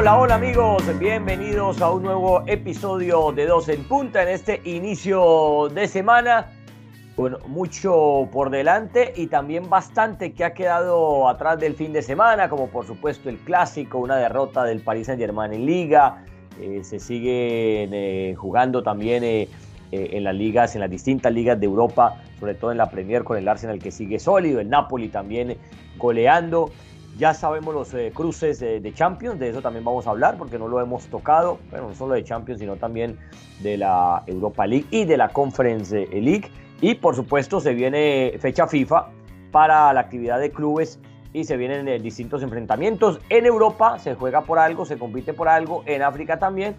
Hola, hola amigos, bienvenidos a un nuevo episodio de Dos en Punta en este inicio de semana. Bueno, mucho por delante y también bastante que ha quedado atrás del fin de semana, como por supuesto el clásico, una derrota del Paris Saint Germain en Liga. Eh, se sigue eh, jugando también eh, en las ligas, en las distintas ligas de Europa, sobre todo en la Premier con el Arsenal que sigue sólido, el Napoli también goleando. Ya sabemos los eh, cruces de Champions, de eso también vamos a hablar porque no lo hemos tocado, bueno, no solo de Champions, sino también de la Europa League y de la Conference League. Y por supuesto se viene fecha FIFA para la actividad de clubes y se vienen eh, distintos enfrentamientos. En Europa se juega por algo, se compite por algo, en África también,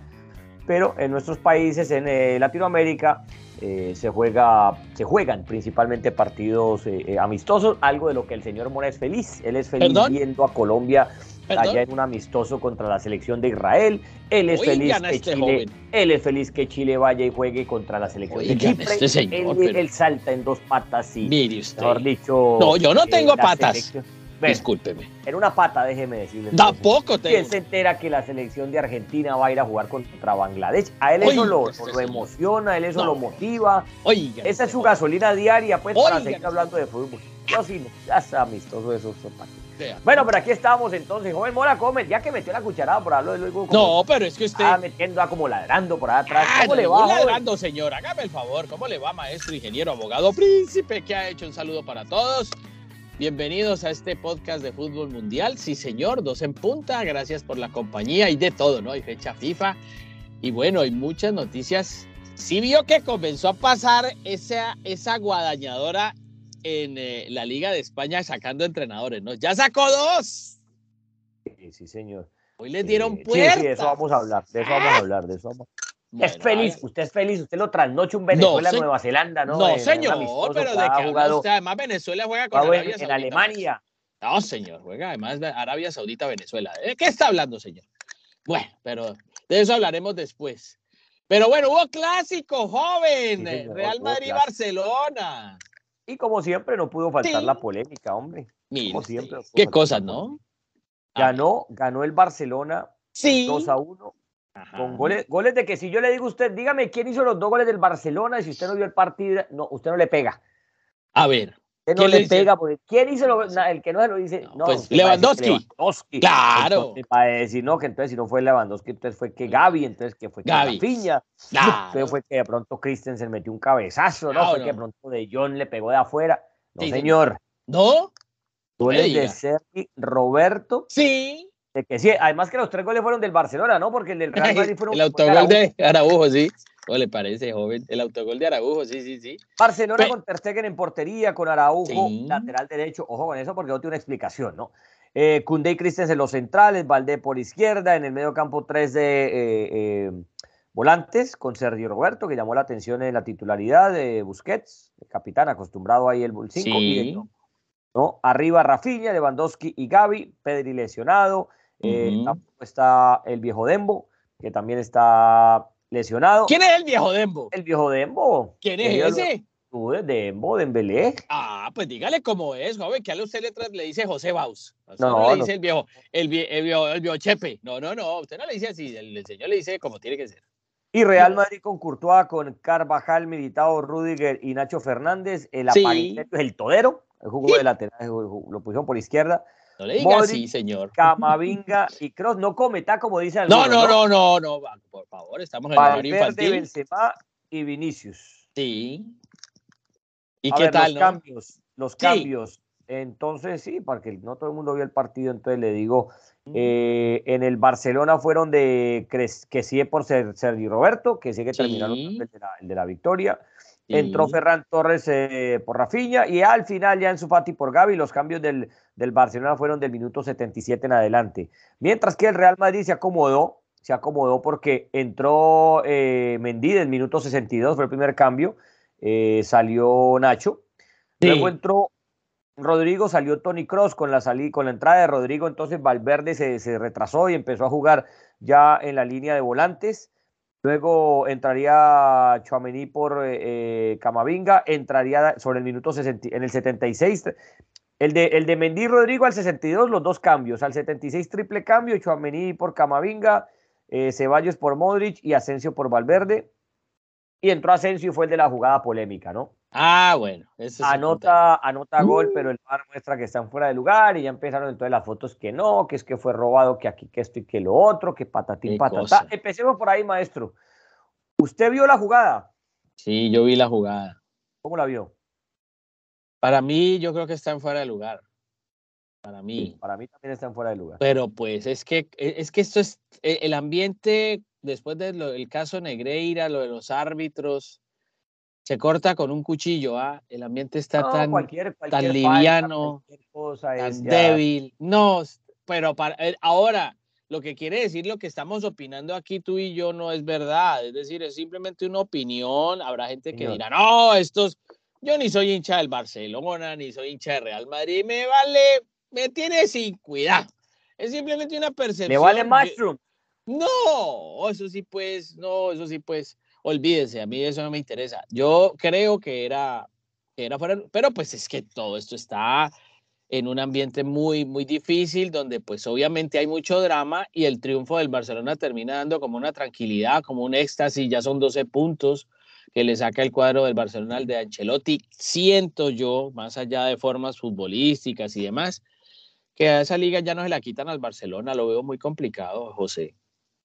pero en nuestros países, en Latinoamérica, eh, se, juega, se juegan principalmente partidos eh, eh, amistosos, algo de lo que el señor Mora es feliz. Él es feliz viendo a Colombia allá en un amistoso contra la selección de Israel. Él es feliz que este Chile, él es feliz que Chile vaya y juegue contra la selección de Chipre. Este él, salta en dos patas y mejor dicho. No, yo no tengo patas. Discúlpeme. En una pata, déjeme decirle. Tampoco tengo. ¿Quién se entera que la selección de Argentina va a ir a jugar contra Bangladesh? A él eso lo, emociona, a él eso lo motiva. Oiga, Esa es su gasolina diaria, pues, para seguir hablando de fútbol. Yo sí, ya está amistoso eso. Bueno, pero aquí estamos entonces. Joven Mora come, ya que metió la cucharada por hablar de luego. No, pero es que usted. Está metiendo, como ladrando por atrás. ¿Cómo le va? ladrando, señor. Hágame el favor. ¿Cómo le va, maestro, ingeniero, abogado, príncipe? que ha hecho? Un saludo para todos. Bienvenidos a este podcast de fútbol mundial. Sí, señor, dos en punta. Gracias por la compañía y de todo, ¿no? Hay fecha FIFA. Y bueno, hay muchas noticias. Sí vio que comenzó a pasar esa, esa guadañadora en eh, la Liga de España sacando entrenadores, ¿no? Ya sacó dos. Sí, sí señor. Hoy le dieron puerta. Sí, de eso vamos a hablar, de eso vamos a hablar, de eso vamos a es feliz, usted es feliz, usted lo trasnoche un Venezuela, Nueva Zelanda, ¿no? No, señor, pero de que jugado, además Venezuela juega con Arabia en, en Alemania. No, señor, juega además Arabia Saudita, Venezuela. ¿De qué está hablando, señor? Bueno, pero de eso hablaremos después. Pero bueno, hubo clásico, joven, Real Madrid-Barcelona. Y como siempre, no pudo faltar la polémica, hombre. como siempre. Qué cosas, ¿no? Ganó, ganó el Barcelona sí. 2 a 1 con goles, goles de que si yo le digo a usted, dígame quién hizo los dos goles del Barcelona y si usted no vio el partido, no, usted no le pega. A ver. Usted no le, pega porque ¿quién hizo el que no se lo dice? No, pues Lewandowski. Claro. para decir no, que entonces si no fue Lewandowski, entonces fue que Gaby, entonces que fue que Gaby. Piña. Claro. Entonces fue que de pronto Christensen metió un cabezazo, ¿no? fue que de pronto de John le pegó de afuera. No, señor. ¿No? Goles de Sergi Roberto. Sí que sí, además que los tres goles fueron del Barcelona, ¿no? Porque el del Real Madrid fueron. el autogol de Araujo, sí. ¿Cómo le parece, joven? El autogol de Araujo, sí, sí, sí. Barcelona con Ter Stegen en portería, con Araujo, lateral derecho. Ojo con eso porque no tiene una explicación, ¿no? Eh, y Christensen en los centrales, Valdé por izquierda, en el medio campo tres de eh, eh, volantes con Sergio Roberto, que llamó la atención en la titularidad de Busquets, el capitán acostumbrado ahí el 5. ¿no? Arriba Rafinha, Lewandowski y Gaby, Pedri lesionado, eh, está el viejo Dembo, que también está lesionado. ¿Quién es el viejo Dembo? El viejo Dembo. ¿Quién es ese? Tú, Dembo, Dembélé. Ah, pues dígale cómo es, joven, que a usted le, le dice José Baus. no, no, le dice el viejo, el, viejo, el, viejo, Chepe. No, no, no, usted no le dice así, el, señor le dice como tiene que ser. Y Real Madrid con Courtois, con Carvajal, Militao, Rudiger y Nacho Fernández. El sí. el todero, el jugo de lateral, lo pusieron por izquierda. No le diga así, señor. Camavinga y Cross. No cometa como dice. No, no, no, no, no, por favor, estamos en horario infantil. Benzema y Vinicius. Sí. ¿Y qué tal, Los cambios, los cambios. Entonces, sí, porque no todo el mundo vio el partido, entonces le digo, mm. eh, en el Barcelona fueron de que sí por ser Sergio Roberto, que sí que terminaron el de, la, el de la victoria. Entró Ferran Torres eh, por Rafinha y al final ya en su Fati por Gaby. Los cambios del, del, Barcelona fueron del minuto 77 en adelante. Mientras que el Real Madrid se acomodó, se acomodó porque entró eh, Mendy del minuto 62, fue el primer cambio. Eh, salió Nacho. Luego entró Rodrigo, salió Tony Cross con la, con la entrada de Rodrigo. Entonces Valverde se, se retrasó y empezó a jugar ya en la línea de volantes. Luego entraría Chuamení por eh, eh, Camavinga, entraría sobre el minuto 60, en el 76, El de, el de Mendy Rodrigo al 62, los dos cambios. Al 76, triple cambio. Chuamení por Camavinga, eh, Ceballos por Modric y Asensio por Valverde. Y entró Asensio y fue el de la jugada polémica, ¿no? Ah, bueno. anota, anota gol, pero el VAR muestra que están fuera de lugar y ya empezaron entonces las fotos que no, que es que fue robado, que aquí, que esto y que lo otro, que patatín, patatá. Empecemos por ahí, maestro. ¿Usted vio la jugada? Sí, yo vi la jugada. ¿Cómo la vio? Para mí, yo creo que está en fuera de lugar. Para mí. para mí también está en fuera de lugar. Pero pues es que, e, es que esto es e, el ambiente después del caso Negreira, lo de los árbitros, se corta con un cuchillo, ¿ah? El ambiente está tan, tan liviano, tan débil. No, pero para, eh, ahora, lo que quiere decir lo que estamos opinando aquí tú y yo no es verdad, es decir, es simplemente una opinión, habrá gente que dirá, no, estos, yo ni soy hincha del Barcelona, ni soy hincha de Real Madrid, me vale, me tiene sin cuidado, es simplemente una percepción. ¿Me vale Mushroom? No, eso sí pues, no, eso sí pues, olvídese, a mí eso no me interesa. Yo creo que era, era fuera, pero pues es que todo esto está en un ambiente muy, muy difícil, donde pues obviamente hay mucho drama y el triunfo del Barcelona termina dando como una tranquilidad, como un éxtasis, ya son 12 puntos que le saca el cuadro del Barcelona al de Ancelotti. Siento yo, más allá de formas futbolísticas y demás, que a esa liga ya no se la quitan al Barcelona, lo veo muy complicado, José.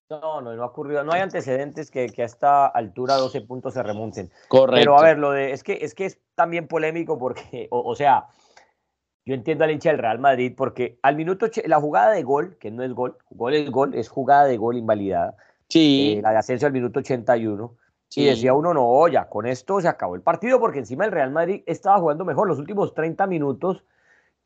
No, no, no ha ocurrido. No hay antecedentes que, que, a esta altura 12 puntos se remonten. Correcto. Pero a ver, lo de, es que es, que es también polémico porque, o, sea, yo entiendo al hincha del Real Madrid porque al minuto, la jugada de gol, que no es gol, gol es gol, es jugada de gol invalidada. Sí. Eh, la de ascenso al minuto 81. Sí. Y decía uno, no, ya, con esto se acabó el partido porque encima el Real Madrid estaba jugando mejor. Los últimos 30 minutos,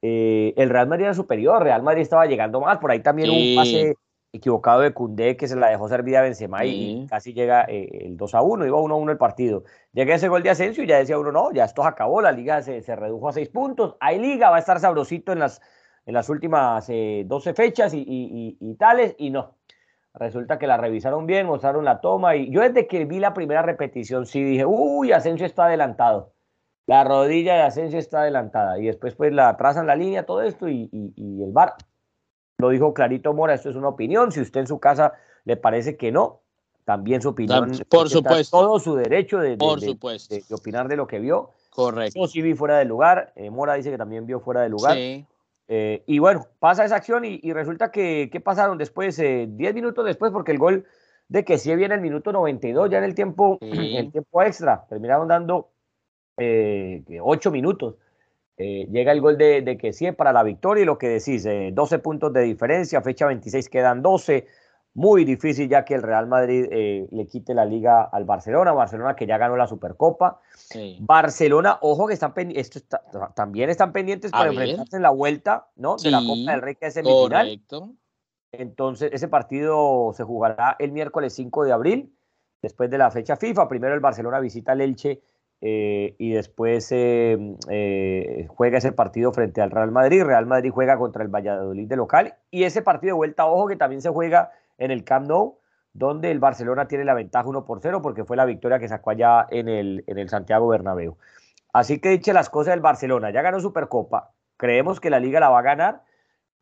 eh, el Real Madrid era superior, Real Madrid estaba llegando más. Por ahí también un pase equivocado de Cundé que se la dejó servir a Benzema y casi llega eh, el 2 a 1, iba 1 a 1 el partido. Llega ese gol de Asensio y ya decía uno, no, ya esto acabó, la liga se, se, redujo a 6 puntos, hay liga, va a estar sabrosito en las, en las últimas 12 eh, fechas y, y, y, tales, y no. Resulta que la revisaron bien, mostraron la toma y yo desde que vi la primera repetición sí dije, uy, Asensio está adelantado. La rodilla de Asensio está adelantada y después pues la trazan la línea, todo esto y, y el VAR lo dijo clarito Mora, esto es una opinión. Si usted en su casa le parece que no, también su opinión. Por supuesto. Todo su derecho de, Por supuesto. De, opinar de lo que vio. Correcto. Yo sí vi fuera de lugar. Eh, Mora dice que también vio fuera de lugar. Sí. Eh, y bueno, pasa esa acción y, resulta que, ¿qué pasaron después? Eh, diez minutos después, porque el gol de que sí viene el minuto 92, ya en el tiempo, el tiempo extra, terminaron dando ocho minutos. Eh, llega el gol de, de para la victoria y lo que decís, 12 eh, puntos de diferencia, fecha 26 quedan 12. Muy difícil ya que el Real Madrid eh, le quite la liga al Barcelona, Barcelona que ya ganó la Supercopa. Barcelona, ojo que están esto también están pendientes para enfrentarse en la vuelta ¿no? de la Copa del Rey que es semifinal. Correcto. Entonces, ese partido se jugará el miércoles 5 de abril, después de la fecha FIFA. Primero el Barcelona visita el Elche eh, y después eh, eh, juega ese partido frente al Real Madrid. Real Madrid juega contra el Valladolid de local. Y ese partido de vuelta, ojo, que también se juega en el Camp Nou, donde el Barcelona tiene la ventaja 1 por 0 porque fue la victoria que sacó allá en el, en el Santiago Bernabéu. Así que dice las cosas del Barcelona, ya ganó Supercopa, creemos que la liga la va a ganar.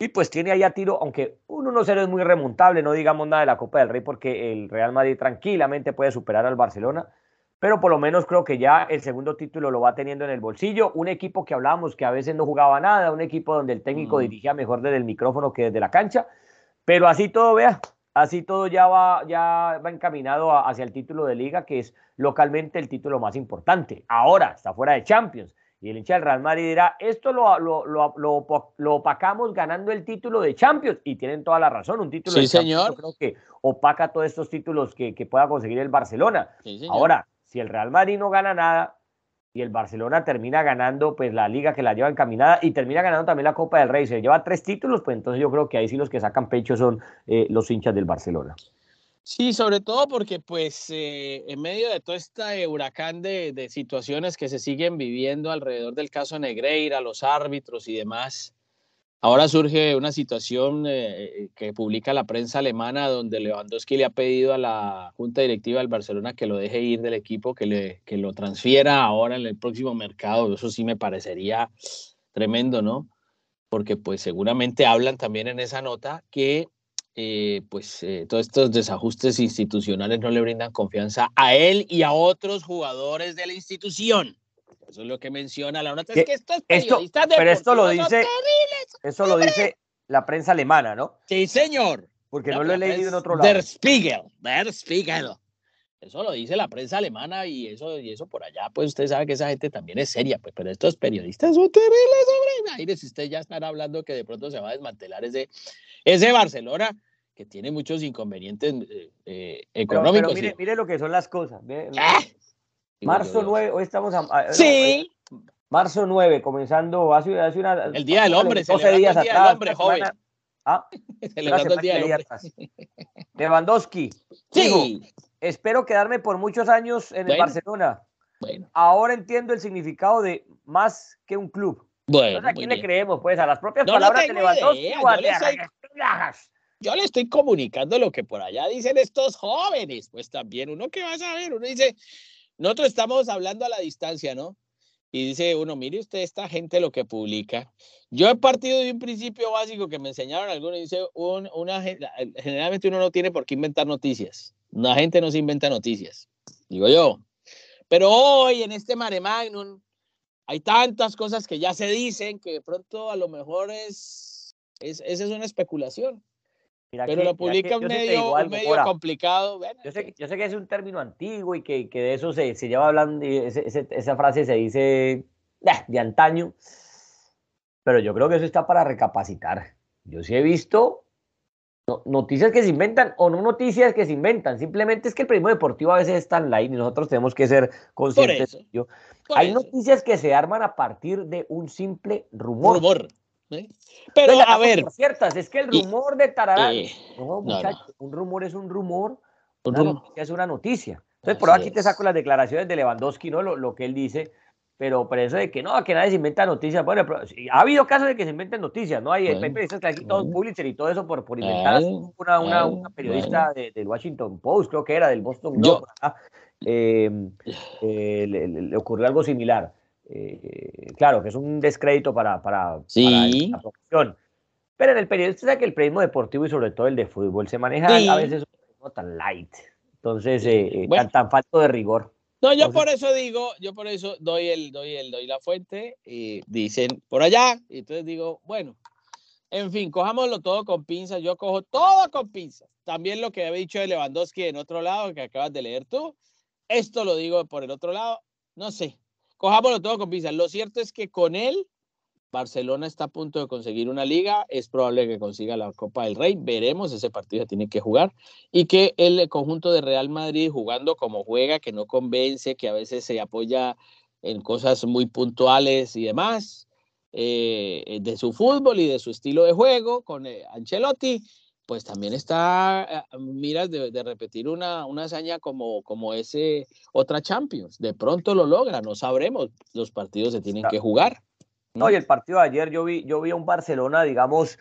Y pues tiene ahí a tiro, aunque un 1-0 es muy remontable, no digamos nada de la Copa del Rey porque el Real Madrid tranquilamente puede superar al Barcelona pero por lo menos creo que ya el segundo título lo va teniendo en el bolsillo. Un equipo que hablábamos que a veces no jugaba nada, un equipo donde el técnico mm. dirigía mejor desde el micrófono que desde la cancha, pero así todo, vea, así todo ya va, ya va encaminado hacia el título de liga, que es localmente el título más importante. Ahora está fuera de Champions. Y el hincha del Real Madrid dirá, esto lo, lo, lo, lo, opacamos ganando el título de Champions. Y tienen toda la razón, un título sí, de señor. Champions creo que opaca todos estos títulos que, que pueda conseguir el Barcelona. Sí, Ahora, si el Real Madrid no gana nada y el Barcelona termina ganando pues la liga que la lleva encaminada y termina ganando también la Copa del Rey, se lleva tres títulos, pues entonces yo creo que ahí sí los que sacan pecho son eh, los hinchas del Barcelona. Sí, sobre todo porque pues eh, en medio de todo este huracán de, de, situaciones que se siguen viviendo alrededor del caso Negreira, los árbitros y demás, Ahora surge una situación eh, eh, que publica la prensa alemana donde Lewandowski le ha pedido a la junta directiva del Barcelona que lo deje ir del equipo, que, le, que lo transfiera ahora en el próximo mercado. Eso sí me parecería tremendo, ¿no? porque pues seguramente hablan también en esa nota que eh, pues eh, todos estos desajustes institucionales no le brindan confianza a él y a otros jugadores de la institución. Eso es lo que menciona la nota. Es que estos periodistas esto, Pero esto lo dice, eso lo dice la prensa alemana, ¿no? Sí, señor. Porque no, lo he leído en otro lado. Der Spiegel, Der Spiegel. Eso lo dice la prensa alemana y eso, y eso por allá, pues usted sabe que esa gente también es seria, pues, pero estos periodistas son terribles, hombre. Imagínese, usted ya estará hablando que de pronto se va a desmantelar ese, ese Barcelona que tiene muchos inconvenientes eh, eh, económicos. Pero, mire, lo que son las cosas. ¡Ah! Marzo 9, hoy estamos a, sí. marzo 9, comenzando hace, hace una... El Día del Hombre, 12 días el día atrás. Del hombre, joven. ah, celebrando el Día del Hombre. Lewandowski. Sí. espero quedarme por muchos años en el Barcelona. Bueno. Ahora entiendo el significado de más que un club. Bueno, ¿A quién le creemos? Pues a las propias palabras de Lewandowski o a yo le estoy comunicando lo que por allá dicen estos jóvenes. Pues también uno que va a saber, uno dice, nosotros estamos hablando a la distancia, ¿no? Y dice uno, mire usted esta gente lo que publica. Yo he partido de un principio básico que me enseñaron algunos, dice, un, una, generalmente uno no tiene por qué inventar noticias. La gente no se inventa noticias, digo yo. Pero hoy en este mare magnum hay tantas cosas que ya se dicen que de pronto a lo mejor es esa es una especulación. Pero lo publica un medio, medio complicado. yo, sé, yo, sé, que es un término antiguo y que, que de eso se, se, lleva hablando, y esa frase se dice de antaño, pero yo creo que eso está para recapacitar. Yo sí he visto noticias que se inventan o no noticias que se inventan, simplemente es que el periodismo deportivo a veces es tan light y nosotros tenemos que ser conscientes de ello. Hay noticias que se arman a partir de un simple rumor. rumor. ¿Eh? Pero a ver. Ciertas, es que el rumor de Tararán. Eh, no, muchachos, un rumor es un rumor. una noticia es una noticia. Entonces, por aquí te saco las declaraciones de Lewandowski, ¿no? Lo, lo, que él dice. Pero por eso de que no, que nadie se inventa noticias. Bueno, ha habido casos de que se inventen noticias, ¿no? Hay, periodistas que todos Pulitzer y todo eso por, por inventar. Una, una, una, periodista del Washington Post, creo que era, del Boston Globe. Eh, le, ocurrió algo similar. Eh, claro, que es un descrédito para, para, la profesión. Pero en el periodista sabe que el periodismo deportivo y sobre todo el de fútbol se maneja a veces no tan light. Entonces, eh, eh, tan, falto de rigor. No, yo por eso digo, yo por eso doy el, doy el, doy la fuente y dicen por allá, y entonces digo, bueno, en fin, cojámoslo todo con pinzas, yo cojo todo con pinzas. También lo que había dicho de Lewandowski en otro lado, que acabas de leer tú, esto lo digo por el otro lado, no sé, cojámoslo todo con pinzas. Lo cierto es que con él, Barcelona está a punto de conseguir una liga, es probable que consiga la Copa del Rey, veremos, ese partido tiene que jugar, y que el conjunto de Real Madrid jugando como juega, que no convence, que a veces se apoya en cosas muy puntuales y demás, eh, de su fútbol y de su estilo de juego con eh, Ancelotti, pues también está, eh, miras de, repetir una, una, hazaña como, como ese otra Champions. De pronto lo logra, no sabremos, los partidos se tienen que jugar. No, y el partido de ayer yo vi, yo vi a un Barcelona, digamos,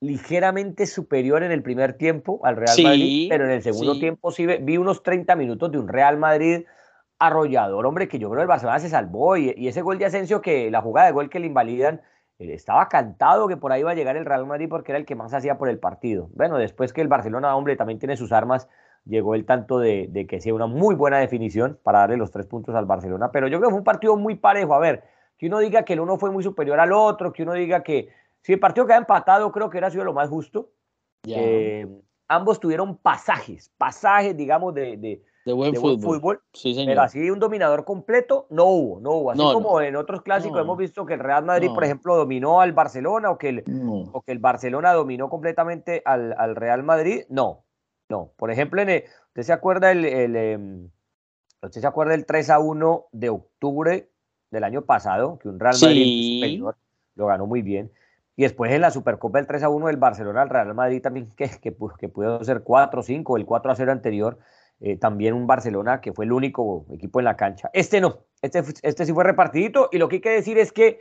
ligeramente superior en el primer tiempo al Real Madrid, pero en el segundo tiempo sí vi unos 30 minutos de un Real Madrid arrollador, hombre, que yo creo que el Barcelona se salvó y, y ese gol de Asensio, que la jugada de gol que le invalidan, estaba cantado que por ahí iba a llegar el Real Madrid porque era el que más hacía por el partido. Bueno, después que el Barcelona, hombre, también tiene sus armas, llegó el tanto de, que sea una muy buena definición para darle los tres puntos al Barcelona. Pero yo creo que fue un partido muy parejo. A ver, que uno diga que el uno fue muy superior al otro, que uno diga que si el partido queda empatado, creo que era sido lo más justo. Eh, ambos tuvieron pasajes, pasajes, digamos, de, de buen, fútbol. Pero así un dominador completo no hubo, no hubo. Así como en otros clásicos hemos visto que el Real Madrid, por ejemplo, dominó al Barcelona o que el, o que el Barcelona dominó completamente al, al, Real Madrid. No, no. Por ejemplo, en ¿usted se acuerda el, el em, ¿usted se acuerda el 3 a 1 de octubre del año pasado? Que un Real Madrid superior lo ganó muy bien. Y después en la Supercopa el 3 a 1 del Barcelona al Real Madrid también, que, que, que pudo ser 4 5, el 4 a 0 anterior eh, también un Barcelona que fue el único equipo en la cancha. Este no, este, este sí fue repartidito y lo que hay que decir es que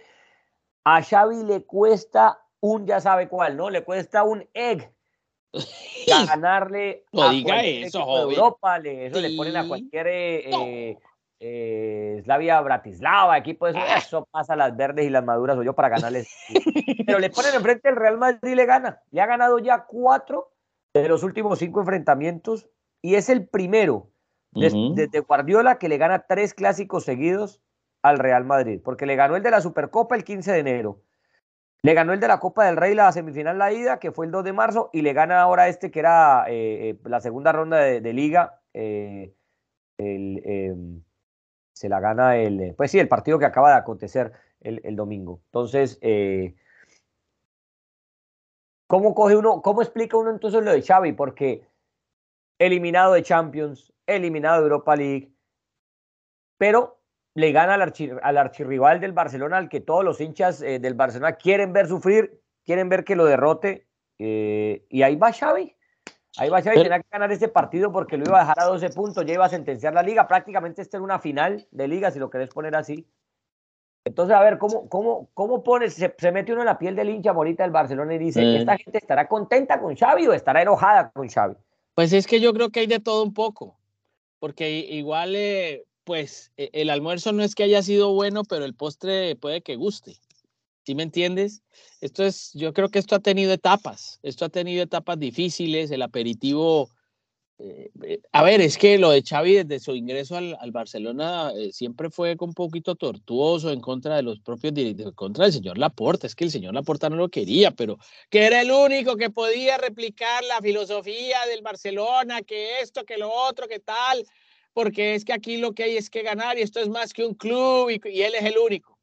a Xavi le cuesta un ya sabe cuál, ¿no? Le cuesta un egg ganarle no a diga eso, Europa, le, eso le ponen a cualquier eh, eh, Slavia Bratislava, equipo de eso, Ah. eso pasa las verdes y las maduras o yo para ganarles. Pero le ponen enfrente el Real Madrid y le gana. Le ha ganado ya cuatro de los últimos cinco enfrentamientos y es el primero desde Guardiola que le gana tres clásicos seguidos al Real Madrid, porque le ganó el de la Supercopa el 15 de enero, le ganó el de la Copa del Rey la semifinal la ida, que fue el 2 de marzo, y le gana ahora este que era eh, eh, la segunda ronda de, de liga, eh, el, eh, se la gana el, pues sí, el partido que acaba de acontecer el, el domingo. Entonces, ¿cómo coge uno, cómo explica uno entonces lo de Xavi? Porque eliminado de Champions, eliminado de Europa League, pero le gana al, archi- al archirrival del Barcelona, al que todos los hinchas eh, del Barcelona quieren ver sufrir, quieren ver que lo derrote, eh, y ahí va Xavi. Ahí va Xavi, tenía que ganar este partido porque lo iba a dejar a 12 puntos, ya iba a sentenciar la liga, prácticamente esta era una final de liga, si lo querés poner así. Entonces, a ver, ¿cómo, cómo, cómo pones, se, se mete uno en la piel del hincha morita del Barcelona y dice, Mm. ¿esta gente estará contenta con Xavi o estará enojada con Xavi? Pues es que yo creo que hay de todo un poco, porque igual, eh, pues e- el almuerzo no es que haya sido bueno, pero el postre puede que guste. ¿Sí me entiendes? Esto es, yo creo que esto ha tenido etapas, esto ha tenido etapas difíciles, el aperitivo. Eh, eh, a ver, es que lo de Xavi desde su ingreso al, Barcelona eh, siempre fue un poquito tortuoso en contra de los propios directivos, en contra del señor Laporta. Es que el señor Laporta no lo quería, pero que era el único que podía replicar la filosofía del Barcelona, que esto, que lo otro, que tal, porque es que aquí lo que hay es que ganar y esto es más que un club y, él es el único.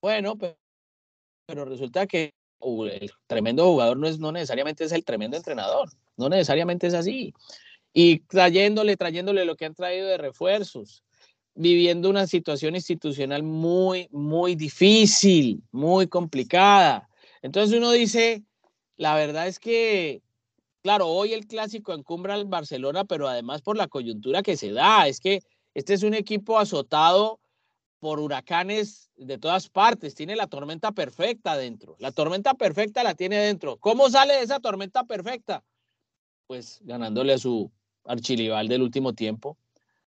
Bueno, pero, resulta que el tremendo jugador no, es, no necesariamente es el tremendo entrenador, no necesariamente es así. Y trayéndole, trayéndole lo que han traído de refuerzos, viviendo una situación institucional muy, muy difícil, muy complicada. Entonces uno dice, la verdad es que, claro, hoy el clásico encumbra al Barcelona, pero además por la coyuntura que se da, es que este es un equipo azotado por huracanes de todas partes, tiene la tormenta perfecta dentro, la tormenta perfecta la tiene dentro. ¿Cómo sale de esa tormenta perfecta? Pues ganándole a su archilival del último tiempo.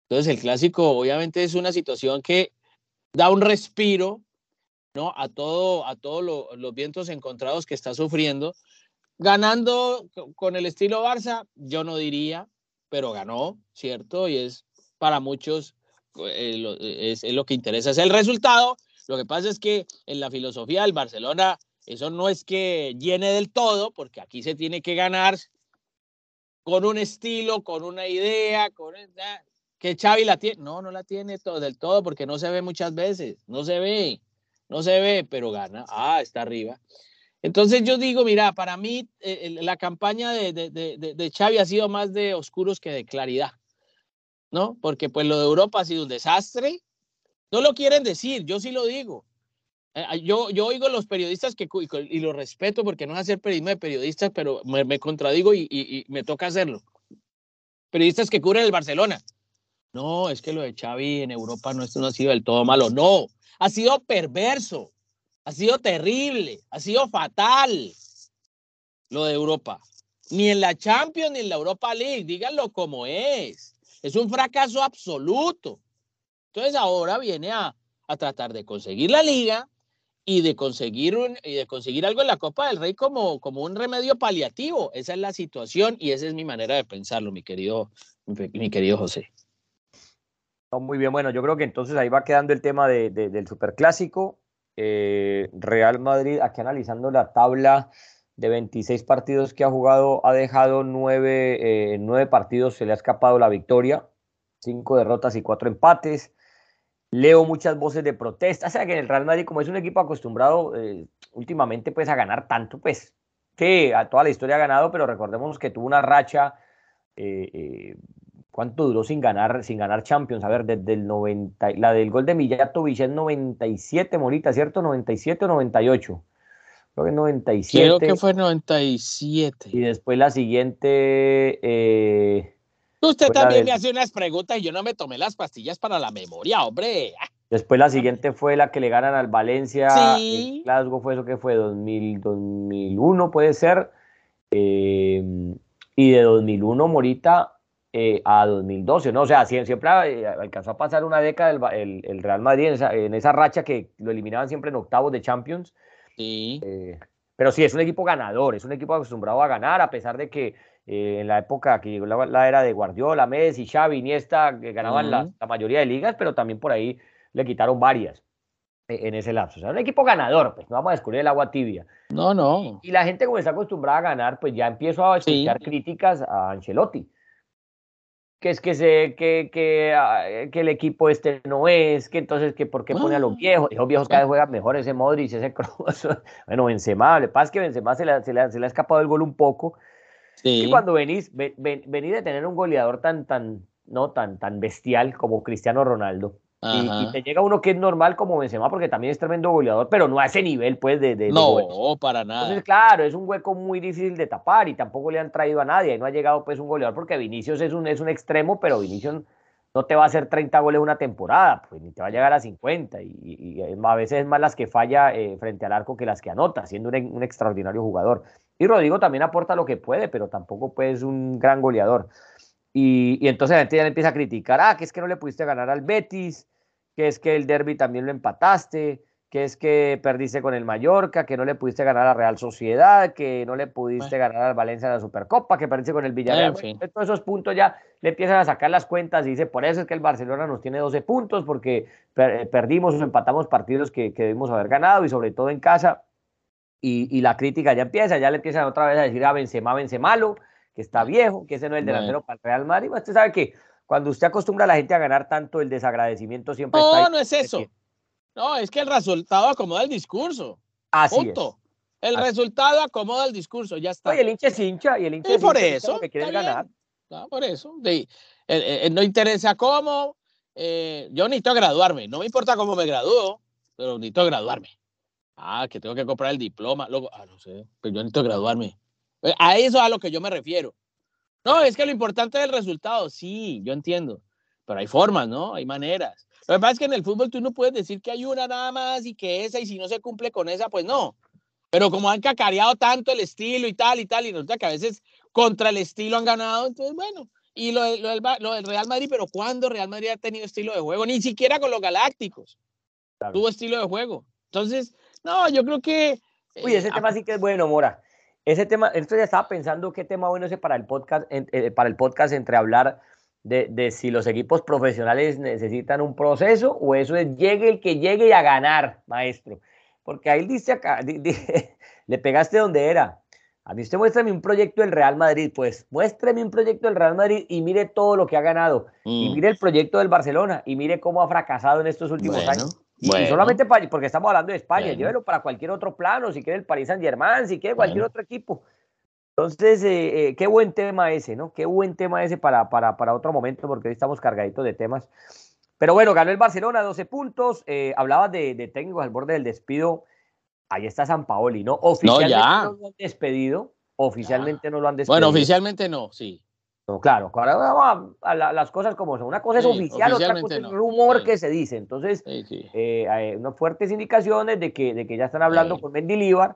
Entonces el clásico obviamente es una situación que da un respiro ¿no? a todo a todos lo, los vientos encontrados que está sufriendo. Ganando con el estilo Barça, yo no diría, pero ganó, ¿cierto? Y es para muchos eh, lo, es, es, lo que interesa, es el resultado. Lo que pasa es que en la filosofía del Barcelona, eso no es que llene del todo, porque aquí se tiene que ganar con un estilo, con una idea, con que Xavi la tiene. No, no la tiene todo, del todo porque no se ve muchas veces, no se ve, no se ve, pero gana. Ah, está arriba. Entonces yo digo, mira, para mí eh, la campaña de, de, de, de, Xavi ha sido más de oscuros que de claridad, ¿no? Porque pues lo de Europa ha sido un desastre. No lo quieren decir, yo sí lo digo. Eh, yo, yo oigo los periodistas que, y, lo respeto porque no es hacer periodismo de periodistas, pero me, contradigo y, me toca hacerlo. Periodistas que cubren el Barcelona. No, es que lo de Xavi en Europa no, esto no ha sido del todo malo. No, ha sido perverso, ha sido terrible, ha sido fatal lo de Europa. Ni en la Champions ni en la Europa League, díganlo como es. Es un fracaso absoluto. Entonces ahora viene a, a tratar de conseguir la liga y de conseguir un, y de conseguir algo en la Copa del Rey como, como un remedio paliativo. Esa es la situación y esa es mi manera de pensarlo, mi querido, mi, querido José. Muy bien, bueno, yo creo que entonces ahí va quedando el tema de, de, del superclásico. Eh, Real Madrid, aquí analizando la tabla de 26 partidos que ha jugado, ha dejado nueve, eh, nueve partidos, se le ha escapado la victoria, cinco derrotas y cuatro empates. Leo muchas voces de protesta, o sea que en el Real Madrid, como es un equipo acostumbrado eh, últimamente pues a ganar tanto, pues que a toda la historia ha ganado, pero recordemos que tuvo una racha, eh, ¿cuánto duró sin ganar, sin ganar Champions? A ver, desde el 90, la del gol de Millatovich es 97, Morita, ¿cierto? 97 o 98. Creo que 97. Creo que fue 97. Y después la siguiente... Eh, Usted también del... me hace unas preguntas y yo no me tomé las pastillas para la memoria, hombre. Después la siguiente fue la que le ganan al Valencia. Sí. En Glasgow fue eso que fue 2000, 2001 puede ser. Eh, y de 2001 Morita eh, a 2012, ¿no? O sea, siempre, eh, alcanzó a pasar una década el, el, Real Madrid en esa, racha que lo eliminaban siempre en octavos de Champions. Sí. Eh, pero sí, es un equipo ganador, es un equipo acostumbrado a ganar, a pesar de que en la época que llegó la, era de Guardiola, Messi, Xavi, Iniesta, que ganaban la, mayoría de ligas, pero también por ahí le quitaron varias en ese lapso. O sea, un equipo ganador, pues no vamos a descubrir el agua tibia. No, no. Y, la gente como está acostumbrada a ganar, pues ya empiezo a escuchar críticas a Ancelotti que es que se que, que, ah, que, el equipo este no es, que entonces que por qué pone a los ah. viejos, los viejos cada vez juegan mejor ese Modric, ese Kroos, bueno, Benzema, le pasa que Benzema se le, se, le, se le, ha escapado el gol un poco, y cuando venís, ven, venís de tener un goleador tan, tan, no, tan, tan bestial como Cristiano Ronaldo, y, te llega uno que es normal como Benzema, porque también es tremendo goleador, pero no a ese nivel, pues, de... de no, para nada. Entonces, claro, es un hueco muy difícil de tapar y tampoco le han traído a nadie. Y no ha llegado, pues, un goleador, porque Vinicius es un, es un extremo, pero Vinicius no te va a hacer 30 goles una temporada, pues, ni te va a llegar a 50. Y, a veces es más las que falla eh, frente al arco que las que anota, siendo un, un extraordinario jugador. Y Rodrigo también aporta lo que puede, pero tampoco, pues, es un gran goleador. Y, y, entonces la gente ya le empieza a criticar, ah, que es que no le pudiste ganar al Betis, que es que el derby también lo empataste, que es que perdiste con el Mallorca, que no le pudiste ganar a la Real Sociedad, que no le pudiste ganar al Valencia en la Supercopa, que perdiste con el Villarreal. todos esos puntos ya le empiezan a sacar las cuentas y dice, por eso es que el Barcelona nos tiene 12 puntos, porque eh, perdimos o empatamos partidos que, debimos haber ganado y sobre todo en casa. Y, la crítica ya empieza, ya le empiezan otra vez a decir a Benzema, malo, que está viejo, que ese no es el delantero para el Real Madrid. Usted sabe que cuando usted acostumbra a la gente a ganar tanto, el desagradecimiento siempre no, está. No, no es eso. No, es que el resultado acomoda el discurso. Así Punto. El resultado acomoda el discurso, ya está. y el hincha es hincha, y el hincha es por eso, que quiere ganar. No, por eso. no interesa cómo. Eh, yo necesito graduarme. No me importa cómo me gradúo, pero necesito graduarme. Ah, que tengo que comprar el diploma. Luego, ah, no sé, pero yo necesito graduarme. Eh, a eso es a lo que yo me refiero. No, es que lo importante es el resultado. Sí, yo entiendo. Pero hay formas, ¿no? Hay maneras. Lo que pasa es que en el fútbol tú no puedes decir que hay una nada más y que esa, y si no se cumple con esa, pues no. Pero como han cacareado tanto el estilo y tal y tal, y resulta que a veces contra el estilo han ganado, entonces bueno. Y lo, del, Real Madrid, pero ¿cuándo Real Madrid ha tenido estilo de juego? Ni siquiera con los Galácticos. Tuvo estilo de juego. Entonces, no, yo creo que. Uy, ese eh, tema sí que es bueno, Mora. Ese tema, esto ya estaba pensando qué tema bueno es para el podcast, eh, para el podcast entre hablar de, de, si los equipos profesionales necesitan un proceso o eso es llegue el que llegue y a ganar, maestro. Porque ahí dice acá, le pegaste donde era. A mí usted muéstrame un proyecto del Real Madrid, pues muéstrame un proyecto del Real Madrid y mire todo lo que ha ganado. Y mm. mire el proyecto del Barcelona y mire cómo ha fracasado en estos últimos años. Y, solamente para, porque estamos hablando de España, llévelo para cualquier otro plano, si quiere el Paris Saint Germain, si quiere cualquier otro equipo. Entonces, eh, eh, qué buen tema ese, ¿no? Qué buen tema ese para, para, para otro momento, porque hoy estamos cargaditos de temas. Pero bueno, ganó el Barcelona 12 puntos. Eh, hablaba de, de, técnicos al borde del despido. Ahí está San Paoli, ¿no? Oficialmente no, lo han despedido. Oficialmente no lo han despedido. Bueno, oficialmente no, sí. No, claro, ahora vamos a, las cosas como son. Una cosa es oficial, otra cosa es rumor que se dice. Entonces, eh, hay unas fuertes indicaciones de que, de que ya están hablando con Mendilibar,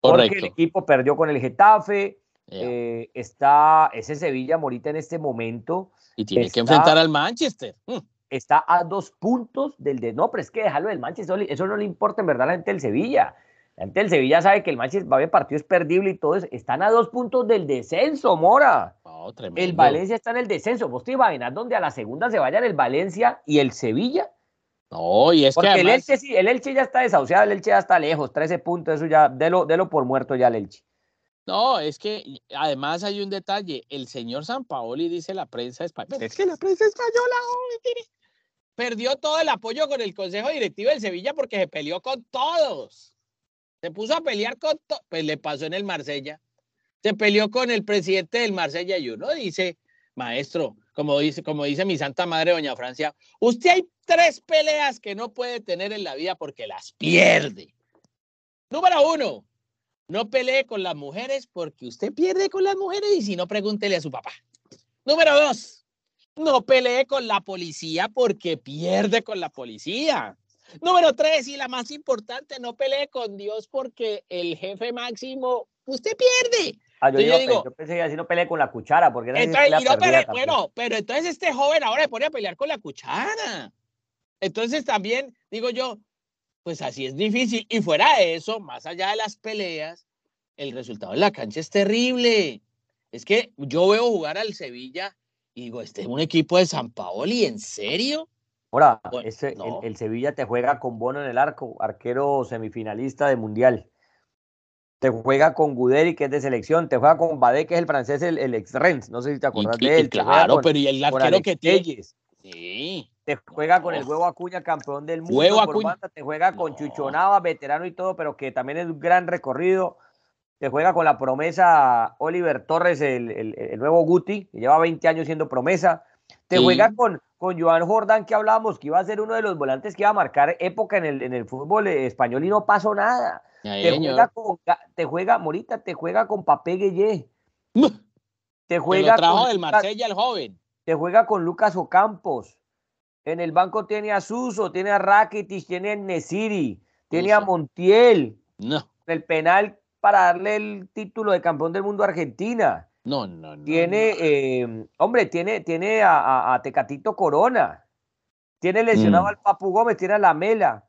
porque el equipo perdió con el Getafe. Eh, está ese Sevilla Morita en este momento. Y tiene que enfrentar al Manchester. Mm. Está a dos puntos del de. No, pero es que dejarlo del Manchester, eso no le importa en verdad a la gente del Sevilla. La gente del Sevilla sabe que el Manchester va a haber partidos perdibles y todo eso. Están a dos puntos del descenso, Mora el Valencia está en el descenso. ¿Vos te imaginas donde a la segunda se vayan el Valencia y el Sevilla? No, y es Porque que el, Elche, sí, el Elche ya está desahuciado, el Elche ya está lejos, 13 puntos, eso ya, délo, délo por muerto ya el Elche. No, es que además hay un detalle, el señor San Paoli dice la prensa española, es que la prensa española perdió todo el apoyo con el Consejo Directivo del Sevilla porque se peleó con todos. Se puso a pelear con pues le pasó en el Marsella se peleó con el presidente del Marsella y uno dice, maestro, como dice, como dice mi santa madre doña Francia, usted hay tres peleas que no puede tener en la vida porque las pierde. Número uno, no pelee con las mujeres porque usted pierde con las mujeres y si no, pregúntele a su papá. Número dos, no pelee con la policía porque pierde con la policía. Número tres, y la más importante, no pelee con Dios porque el jefe máximo, usted pierde. Ah, yo, digo, yo pensé que así no peleé con la cuchara, porque entonces, bueno, pero entonces este joven ahora se pone a pelear con la cuchara. Entonces también digo yo, pues así es difícil. Y fuera de eso, más allá de las peleas, el resultado en la cancha es terrible. Es que yo veo jugar al Sevilla y digo, este es un equipo de San Paoli, ¿en serio? Ahora, ese, el, Sevilla te juega con Bono en el arco, arquero semifinalista de Mundial te juega con Guderi, que es de selección, te juega con Bade, que es el francés, el, ex Rennes, no sé si te acuerdas de él. Claro, pero y el arquero que tiene. Sí. Te juega con el Huevo Acuña, campeón del mundo. Huevo Acuña. te juega con Chuchonaba, veterano y todo, pero que también es un gran recorrido. Te juega con la promesa Oliver Torres, el, nuevo Guti, que lleva 20 años siendo promesa. Te juega con, con Joan Jordán, que hablábamos, que iba a ser uno de los volantes que iba a marcar época en el, en el fútbol español y no pasó nada. Te juega, con, te juega, Morita, te juega con Papé Gueye. Te juega con del Marsella el joven. Te juega con Lucas Ocampos. En el banco tiene a Suso, tiene a Rakitic, tiene a Nesiri, tiene a Montiel. No. El penal para darle el título de campeón del mundo a Argentina. No, no, no. Tiene, eh, hombre, tiene, tiene a, Tecatito Corona. Tiene lesionado mm. al Papu Gómez, tiene a la Mela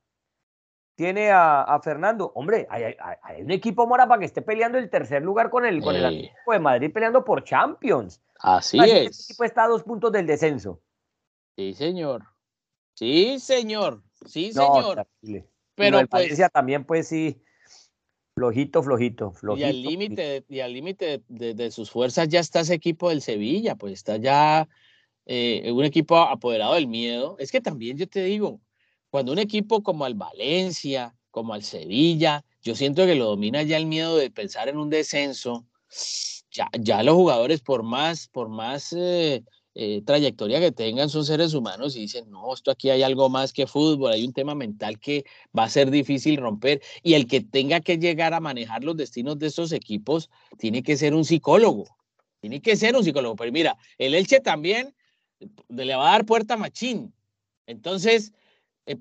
tiene a, Fernando. Hombre, hay, un equipo Mora para que esté peleando el tercer lugar con el, con el Atlético de Madrid peleando por Champions. Así es. El equipo está a dos puntos del descenso. Sí, señor. Sí, señor. Sí, señor. Pero el pues, también, pues sí, flojito, flojito, flojito. Y al límite, y al límite de, sus fuerzas ya está ese equipo del Sevilla, pues está ya eh, un equipo apoderado del miedo. Es que también yo te digo, cuando un equipo como el Valencia, como el Sevilla, yo siento que lo domina ya el miedo de pensar en un descenso, ya, ya los jugadores por más, por más eh, eh, trayectoria que tengan son seres humanos y dicen, no, esto aquí hay algo más que fútbol, hay un tema mental que va a ser difícil romper y el que tenga que llegar a manejar los destinos de estos equipos tiene que ser un psicólogo, tiene que ser un psicólogo. Pero mira, el Elche también le va a dar puerta a Machín. Entonces,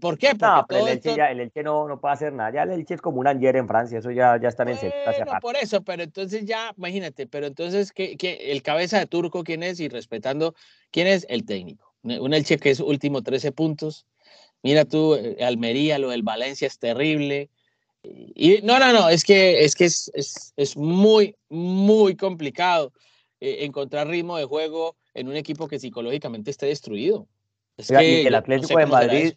¿Por qué? Porque no, el Elche, ya, el Elche no, no, puede hacer nada. Ya el Elche es como un Anger en Francia, eso ya, ya están en bueno, por eso, pero entonces ya, imagínate, pero entonces, ¿qué, qué, el cabeza de turco quién es? Y respetando, ¿quién es? El técnico. Un Elche que es último 13 puntos. Mira tú, eh, Almería, lo del Valencia es terrible. Y no, no, no, es que es, que es, es, es muy, muy complicado eh, encontrar ritmo de juego en un equipo que psicológicamente esté destruido. Es que, el Atlético de Madrid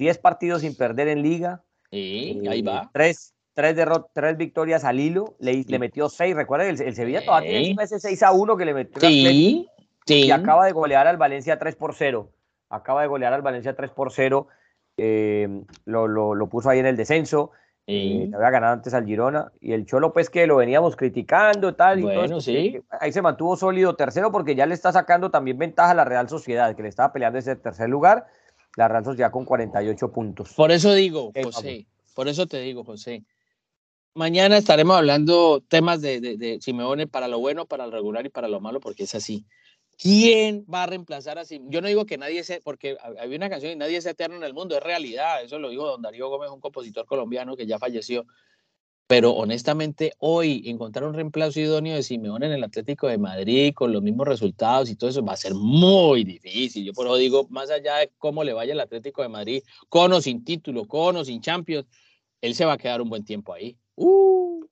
10 partidos sin perder en liga. Sí, ahí va. Tres, tres, tres victorias al hilo, le, le metió seis. Recuerden, el, Sevilla todavía tiene ese 6 a 1 que le metió. Sí, sí. Y acaba de golear al Valencia 3 por 0. Acaba de golear al Valencia 3 por 0. Eh, lo, lo, lo, puso ahí en el descenso. Sí. Eh, había ganado antes al Girona. Y el Cholo, pues que lo veníamos criticando tal, y bueno, sí. Ahí se mantuvo sólido tercero porque ya le está sacando también ventaja a la Real Sociedad, que le estaba peleando ese tercer lugar la Real Sociedad con 48 puntos. Por eso digo, José, por eso te digo, José. Mañana estaremos hablando temas de, de, de, Simeone para lo bueno, para lo regular y para lo malo, porque es así. ¿Quién va a reemplazar a Simeone? Yo no digo que nadie sea, porque había una canción y nadie es eterno en el mundo, es realidad. Eso lo dijo don Darío Gómez, un compositor colombiano que ya falleció. Pero honestamente, hoy encontrar un reemplazo idóneo de Simeone en el Atlético de Madrid con los mismos resultados y todo eso va a ser muy difícil. Yo por eso digo, más allá de cómo le vaya al Atlético de Madrid, con o sin título, con o sin Champions, él se va a quedar un buen tiempo ahí. Uh.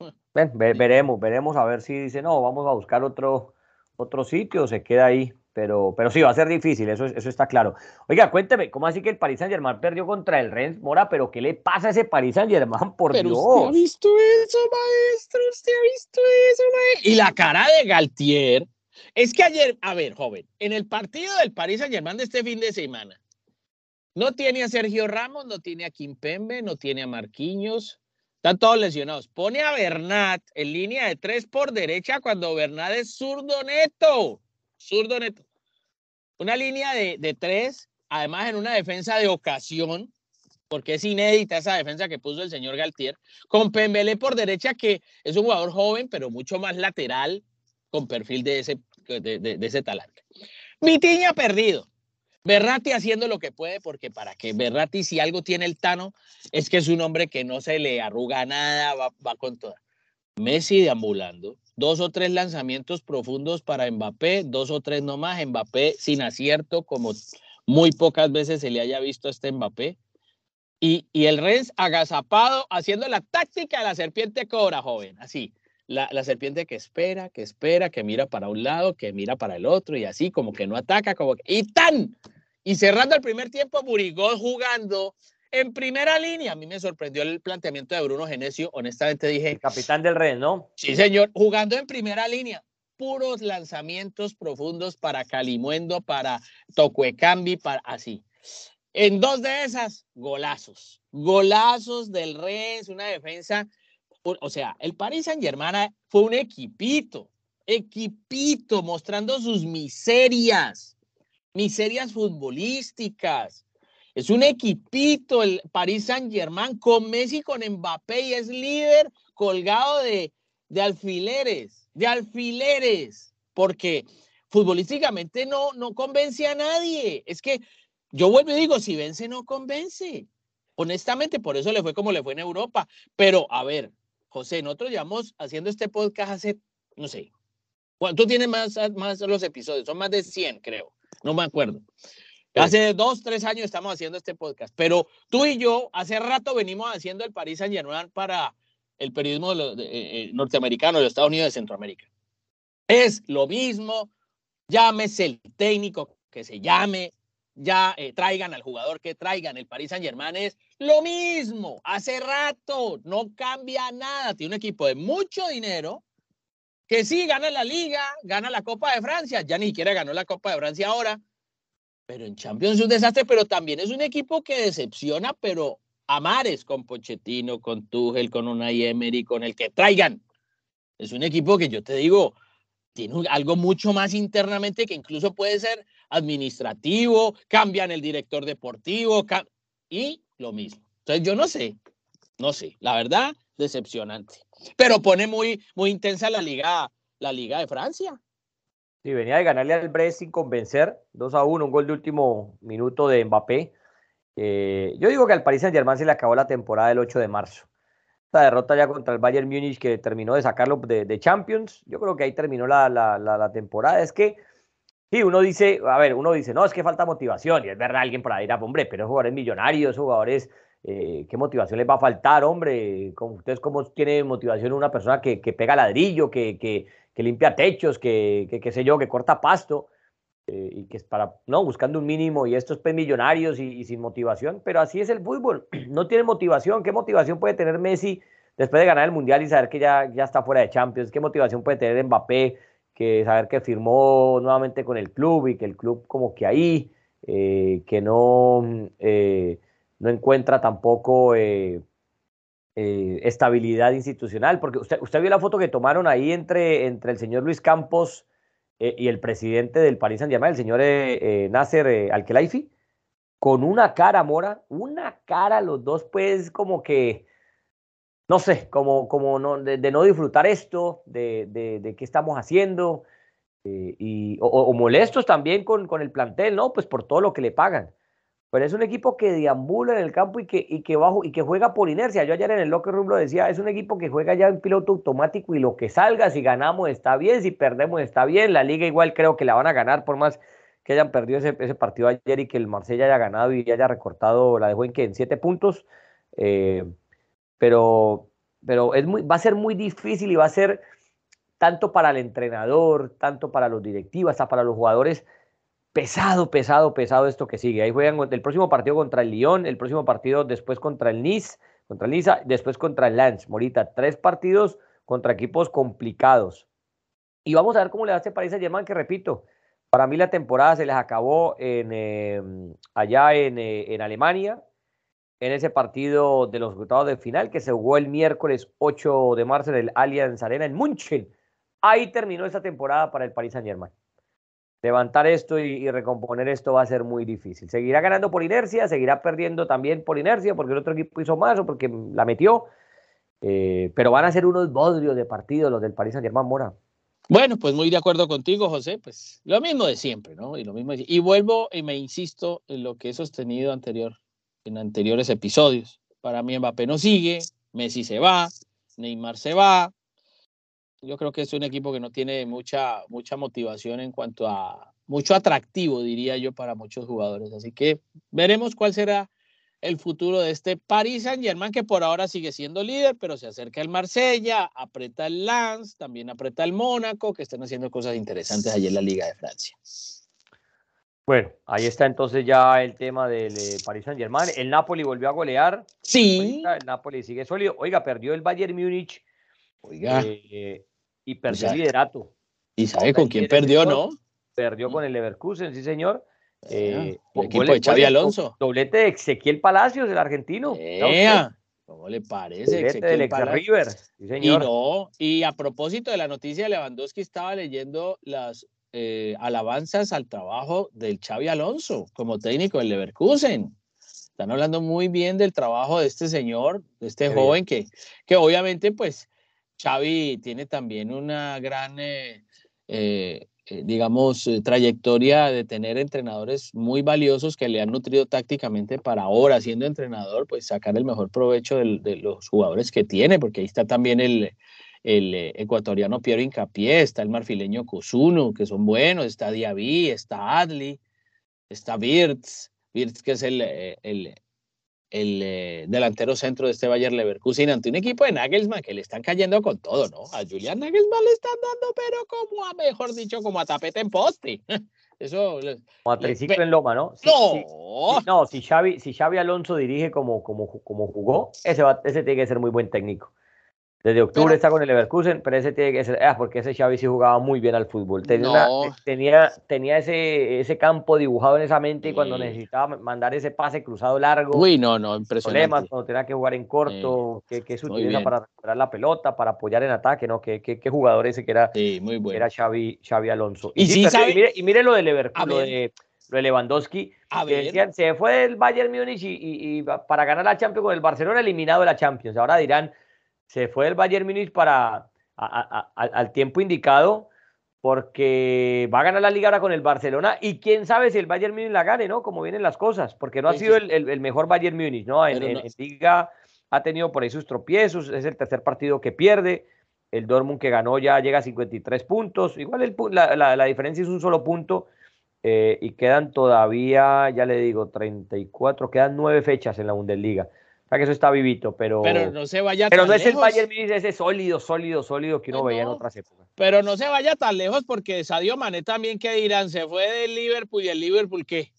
veremos, veremos a ver si dice, no, vamos a buscar otro, otro sitio, se queda ahí. Pero, pero sí, va a ser difícil, eso, eso está claro. Oiga, cuénteme, ¿cómo así que el Paris Saint Germain perdió contra el Rennes Mora? ¿Pero qué le pasa a ese Paris Saint Germain, por pero Dios? ¿Usted ha visto eso, maestro? ¿Usted ha visto eso, maestro? Y la cara de Galtier. Es que ayer, a ver, joven, en el partido del Paris Saint Germain de este fin de semana, no tiene a Sergio Ramos, no tiene a Kimpembe, no tiene a Marquinhos, están todos lesionados. Pone a Bernat en línea de tres por derecha cuando Bernat es zurdo neto zurdo neto. Una línea de, de tres, además en una defensa de ocasión, porque es inédita esa defensa que puso el señor Galtier, con Pembele por derecha, que es un jugador joven, pero mucho más lateral, con perfil de ese, de, ese talante. Mitiña perdido. Berrati haciendo lo que puede, porque para que Berrati, si algo tiene el Tano, es que es un hombre que no se le arruga nada, va, va con toda. Messi deambulando, dos o tres lanzamientos profundos para Mbappé, dos o tres nomás, Mbappé sin acierto, como muy pocas veces se le haya visto a este Mbappé. Y, y el Rennes agazapado haciendo la táctica de la serpiente cobra, joven, así. La, la, serpiente que espera, que espera, que mira para un lado, que mira para el otro y así como que no ataca, como que, y tan. Y cerrando el primer tiempo, Burigol jugando en primera línea, a mí me sorprendió el planteamiento de Bruno Genesio. Honestamente dije. capitán del Red, ¿no? Sí, señor. Jugando en primera línea. Puros lanzamientos profundos para Calimuendo, para Tocuecambi, para así. En dos de esas, golazos. Golazos del Rennes, una defensa. O sea, el Paris Saint Germain fue un equipito, equipito, mostrando sus miserias, miserias futbolísticas es un equipito el Paris Saint-Germain con Messi, con Mbappé y es líder colgado de, de alfileres, de alfileres, porque futbolísticamente no, no convence a nadie. Es que yo vuelvo y digo, si vence, no convence. Honestamente, por eso le fue como le fue en Europa. Pero, a ver, José, nosotros llevamos haciendo este podcast hace, no sé, ¿tú tienes más, más los episodios? Son más de 100, creo. No me acuerdo. Hace dos, tres años estamos haciendo este podcast, pero tú y yo hace rato venimos haciendo el París Saint Germain para el periodismo eh, eh, norteamericano de Estados Unidos de Centroamérica. Es lo mismo, llámese el técnico que se llame, ya eh, traigan al jugador que traigan, el París Saint Germain es lo mismo, hace rato, no cambia nada, tiene un equipo de mucho dinero que sí gana la liga, gana la Copa de Francia, ya ni siquiera ganó la Copa de Francia ahora, pero en Champions es un desastre, pero también es un equipo que decepciona, pero a mares con Pochettino, con Tuchel, con Unai Emery, con el que traigan. Es un equipo que yo te digo, tiene algo mucho más internamente que incluso puede ser administrativo, cambian el director deportivo y lo mismo. Entonces yo no sé, no sé, la verdad, decepcionante. Pero pone muy, muy intensa la liga, la liga de Francia. Sí, venía de ganarle al Brest sin convencer, 2 a 1, un gol de último minuto de Mbappé. Yo digo que al Paris Saint Germain se le acabó la temporada el 8 de marzo. Esta derrota ya contra el Bayern Múnich que terminó de sacarlo de, Champions, yo creo que ahí terminó la, la, la, temporada. Es que, sí, uno dice, a ver, uno dice, no, es que falta motivación, y es verdad, alguien por ahí dirá, hombre, pero jugadores millonarios, jugadores, eh, ¿qué motivación les va a faltar, hombre? ¿Ustedes cómo tiene motivación una persona que, que pega ladrillo, que, que que limpia techos, que, qué sé yo, que corta pasto, eh, y que es para, no, buscando un mínimo, y estos pues millonarios y, sin motivación, pero así es el fútbol, no tiene motivación, ¿qué motivación puede tener Messi después de ganar el Mundial y saber que ya, ya está fuera de Champions? ¿Qué motivación puede tener Mbappé, que saber que firmó nuevamente con el club y que el club como que ahí, eh, que no, eh, no encuentra tampoco... estabilidad institucional, porque usted, usted vio la foto que tomaron ahí entre, entre el señor Luis Campos eh, y el presidente del Paris Saint-Germain, el señor eh, Nasser Al-Khelaifi, con una cara, Mora, una cara, los dos pues como que, no sé, como, como no, de, no disfrutar esto, de, de, qué estamos haciendo, y, o, molestos también con, con el plantel, ¿no? Pues por todo lo que le pagan pero es un equipo que deambula en el campo y que, y que, bajo, y que juega por inercia. Yo ayer en el locker room lo decía, es un equipo que juega ya en piloto automático y lo que salga, si ganamos está bien, si perdemos está bien. La liga igual creo que la van a ganar por más que hayan perdido ese, partido ayer y que el Marsella haya ganado y haya recortado, la dejó en en siete puntos. Eh, pero pero es muy, va a ser muy difícil y va a ser tanto para el entrenador, tanto para los directivos, hasta para los jugadores, pesado, pesado, pesado esto que sigue. Ahí juegan el próximo partido contra el Lyon, el próximo partido después contra el Nice, contra el Niza, después contra el Lens. Morita, tres partidos contra equipos complicados. Y vamos a ver cómo le hace para ese Germán, que repito, para mí la temporada se les acabó en, em, allá en, eh, en, Alemania, en ese partido de los resultados de final que se jugó el miércoles 8 de marzo en el Allianz Arena en München. Ahí terminó esa temporada para el Paris Saint Germain levantar esto y, recomponer esto va a ser muy difícil. Seguirá ganando por inercia, seguirá perdiendo también por inercia, porque el otro equipo hizo más o porque la metió, eh, pero van a ser unos bodrios de partido los del Paris Saint-Germain Mora. Bueno, pues muy de acuerdo contigo, José, pues lo mismo de siempre, ¿no? Y lo mismo y vuelvo y me insisto en lo que he sostenido anterior, en anteriores episodios. Para mí Mbappé no sigue, Messi se va, Neymar se va, Yo creo que es un equipo que no tiene mucha, mucha motivación en cuanto a mucho atractivo, diría yo, para muchos jugadores. Así que veremos cuál será el futuro de este Paris Saint Germain, que por ahora sigue siendo líder, pero se acerca el Marsella, aprieta el Lens, también aprieta el Mónaco, que están haciendo cosas interesantes allí en la Liga de Francia. Bueno, ahí está entonces ya el tema del eh, Paris Saint Germain. El Napoli volvió a golear. Sí. el Napoli sigue sólido. Oiga, perdió el Bayern Múnich. Oiga. Eh, y perdió el liderato. ¿Y sabe con quién perdió, no? Perdió con el Leverkusen, sí, señor. Eh, el equipo de Xavi Alonso. Doblete de Ezequiel Palacios, el argentino. ¿Cómo le parece? Doblete del River. Sí, señor. Y, no, y a propósito de la noticia de Lewandowski, estaba leyendo las eh, alabanzas al trabajo del Xavi Alonso como técnico del Leverkusen. Están hablando muy bien del trabajo de este señor, de este joven que, que obviamente pues Xavi tiene también una gran eh, eh, eh, digamos, trayectoria de tener entrenadores muy valiosos que le han nutrido tácticamente para ahora, siendo entrenador, pues sacar el mejor provecho de, los jugadores que tiene, porque ahí está también el, el ecuatoriano Piero Incapié, está el marfileño Cosuno, que son buenos, está Diaby, está Adli, está Wirtz, Wirtz que es el, el, el eh, delantero centro de este Bayer Leverkusen ante un equipo de Nagelsmann que le están cayendo con todo, ¿no? A Julian Nagelsmann le están dando, pero como a, mejor dicho, como a tapete en poste. Eso. Como a triciclo en loma, ¿no? no. no, si Xavi, si Xavi Alonso dirige como, como, como jugó, ese, ese tiene que ser muy buen técnico. Desde octubre está con el Leverkusen, pero ese tiene que ser, ah, porque ese Xavi sí jugaba muy bien al fútbol. Tenía, tenía, tenía, ese, ese campo dibujado en esa mente y cuando necesitaba mandar ese pase cruzado largo. Uy, no, no, impresionante. Problemas, cuando tenía que jugar en corto, que, que se utiliza para recuperar la pelota, para apoyar en ataque, ¿no? Qué, qué, jugador ese que era, muy bueno. era Xavi, Xavi Alonso. Y, sí, mire, y, mire, lo de Leverkusen, lo de, lo de Lewandowski, que decían, se fue del Bayern Múnich y, y, para ganar la Champions con el Barcelona eliminado de la Champions. Ahora dirán se fue el Bayern Múnich para al tiempo indicado porque va a ganar la liga ahora con el Barcelona y quién sabe si el Bayern Múnich la gane, ¿no? Como vienen las cosas, porque no ha sido el, mejor Bayern Múnich, ¿no? En, liga ha tenido por ahí sus tropiezos, es el tercer partido que pierde, el Dortmund que ganó ya llega a 53 puntos, igual la, diferencia es un solo punto eh, y quedan todavía, ya le digo, 34, quedan nueve fechas en la Bundesliga que eso está vivito, pero. Pero no se vaya Pero no es el Bayern Munich ese sólido, sólido, sólido que uno pues veía en otras épocas. Pero no se vaya tan lejos porque Sadio Mané también, ¿qué dirán? Se fue del Liverpool y el Liverpool, ¿qué?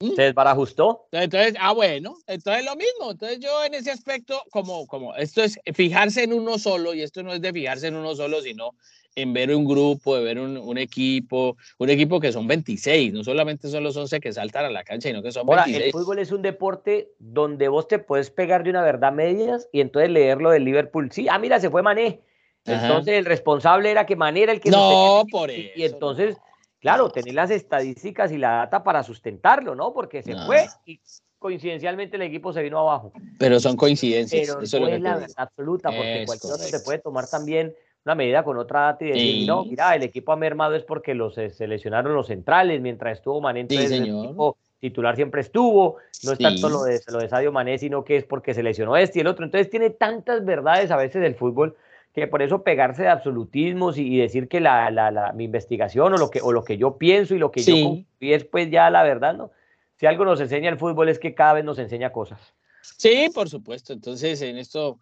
¿Mm? ¿Se desbarajustó? Entonces, ah, bueno, entonces lo mismo. Entonces yo en ese aspecto, como, como esto es fijarse en uno solo, y esto no es de fijarse en uno solo, sino en ver un grupo, de ver un, equipo, un equipo que son 26, no solamente son los 11 que saltan a la cancha, sino que son Ahora, El fútbol es un deporte donde vos te puedes pegar de una verdad medias y entonces leerlo del Liverpool. Sí, ah, mira, se fue Mané. Entonces el responsable era que Mané era el que... No, por eso. Y entonces, claro, tener las estadísticas y la data para sustentarlo, ¿no? Porque se fue y coincidencialmente el equipo se vino abajo. Pero son coincidencias. Pero eso no es, la verdad absoluta, porque cualquier otro se puede tomar también una medida con otra data y decir, no, mira, el equipo ha mermado es porque los eh, seleccionaron los centrales, mientras estuvo Mané, entonces el equipo titular siempre estuvo, no es tanto lo de, lo de Sadio Mané, sino que es porque seleccionó este y el otro, entonces tiene tantas verdades a veces del fútbol que por eso pegarse de absolutismos y, decir que la, la, la, mi investigación o lo, que, o lo que yo pienso y lo que yo confío es pues ya la verdad, ¿no? Si algo nos enseña el fútbol es que cada vez nos enseña cosas. Sí, por supuesto. Entonces, en esto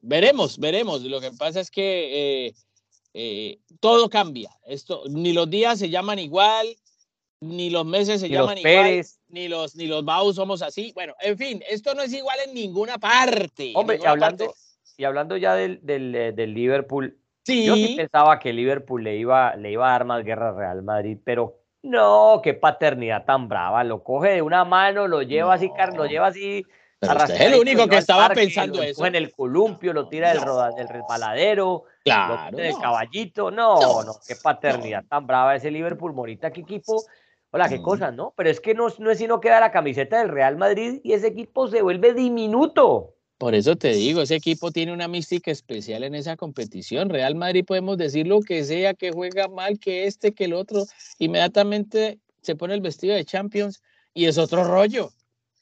Veremos, veremos. Lo que pasa es que eh, eh, todo cambia. Esto, ni los días se llaman igual, ni los meses se llaman igual, ni los, ni los Baus somos así. Bueno, en fin, esto no es igual en ninguna parte. Hombre, hablando, y hablando ya del, del, eh, del Liverpool, yo sí pensaba que Liverpool le iba, le iba a dar más guerra al Real Madrid, pero no, qué paternidad tan brava. Lo coge de una mano, lo lleva así, lo lleva así es el único que estaba pensando eso. En el columpio, lo tira del, del resbaladero, claro, lo del caballito. No, no, qué paternidad tan brava ese Liverpul Morita, qué equipo. Hola, qué cosas, ¿no? Pero es que no, no es sino queda la camiseta del Real Madrid y ese equipo se vuelve diminuto. Por eso te digo, ese equipo tiene una mística especial en esa competición. Real Madrid podemos decir lo que sea, que juega mal, que este, que el otro. Inmediatamente se pone el vestido de Champions y es otro rollo.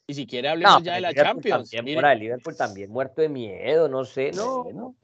Y si quiere hablemos ya de la Champions. También, Liverpool también muerto de miedo, no sé, no, no.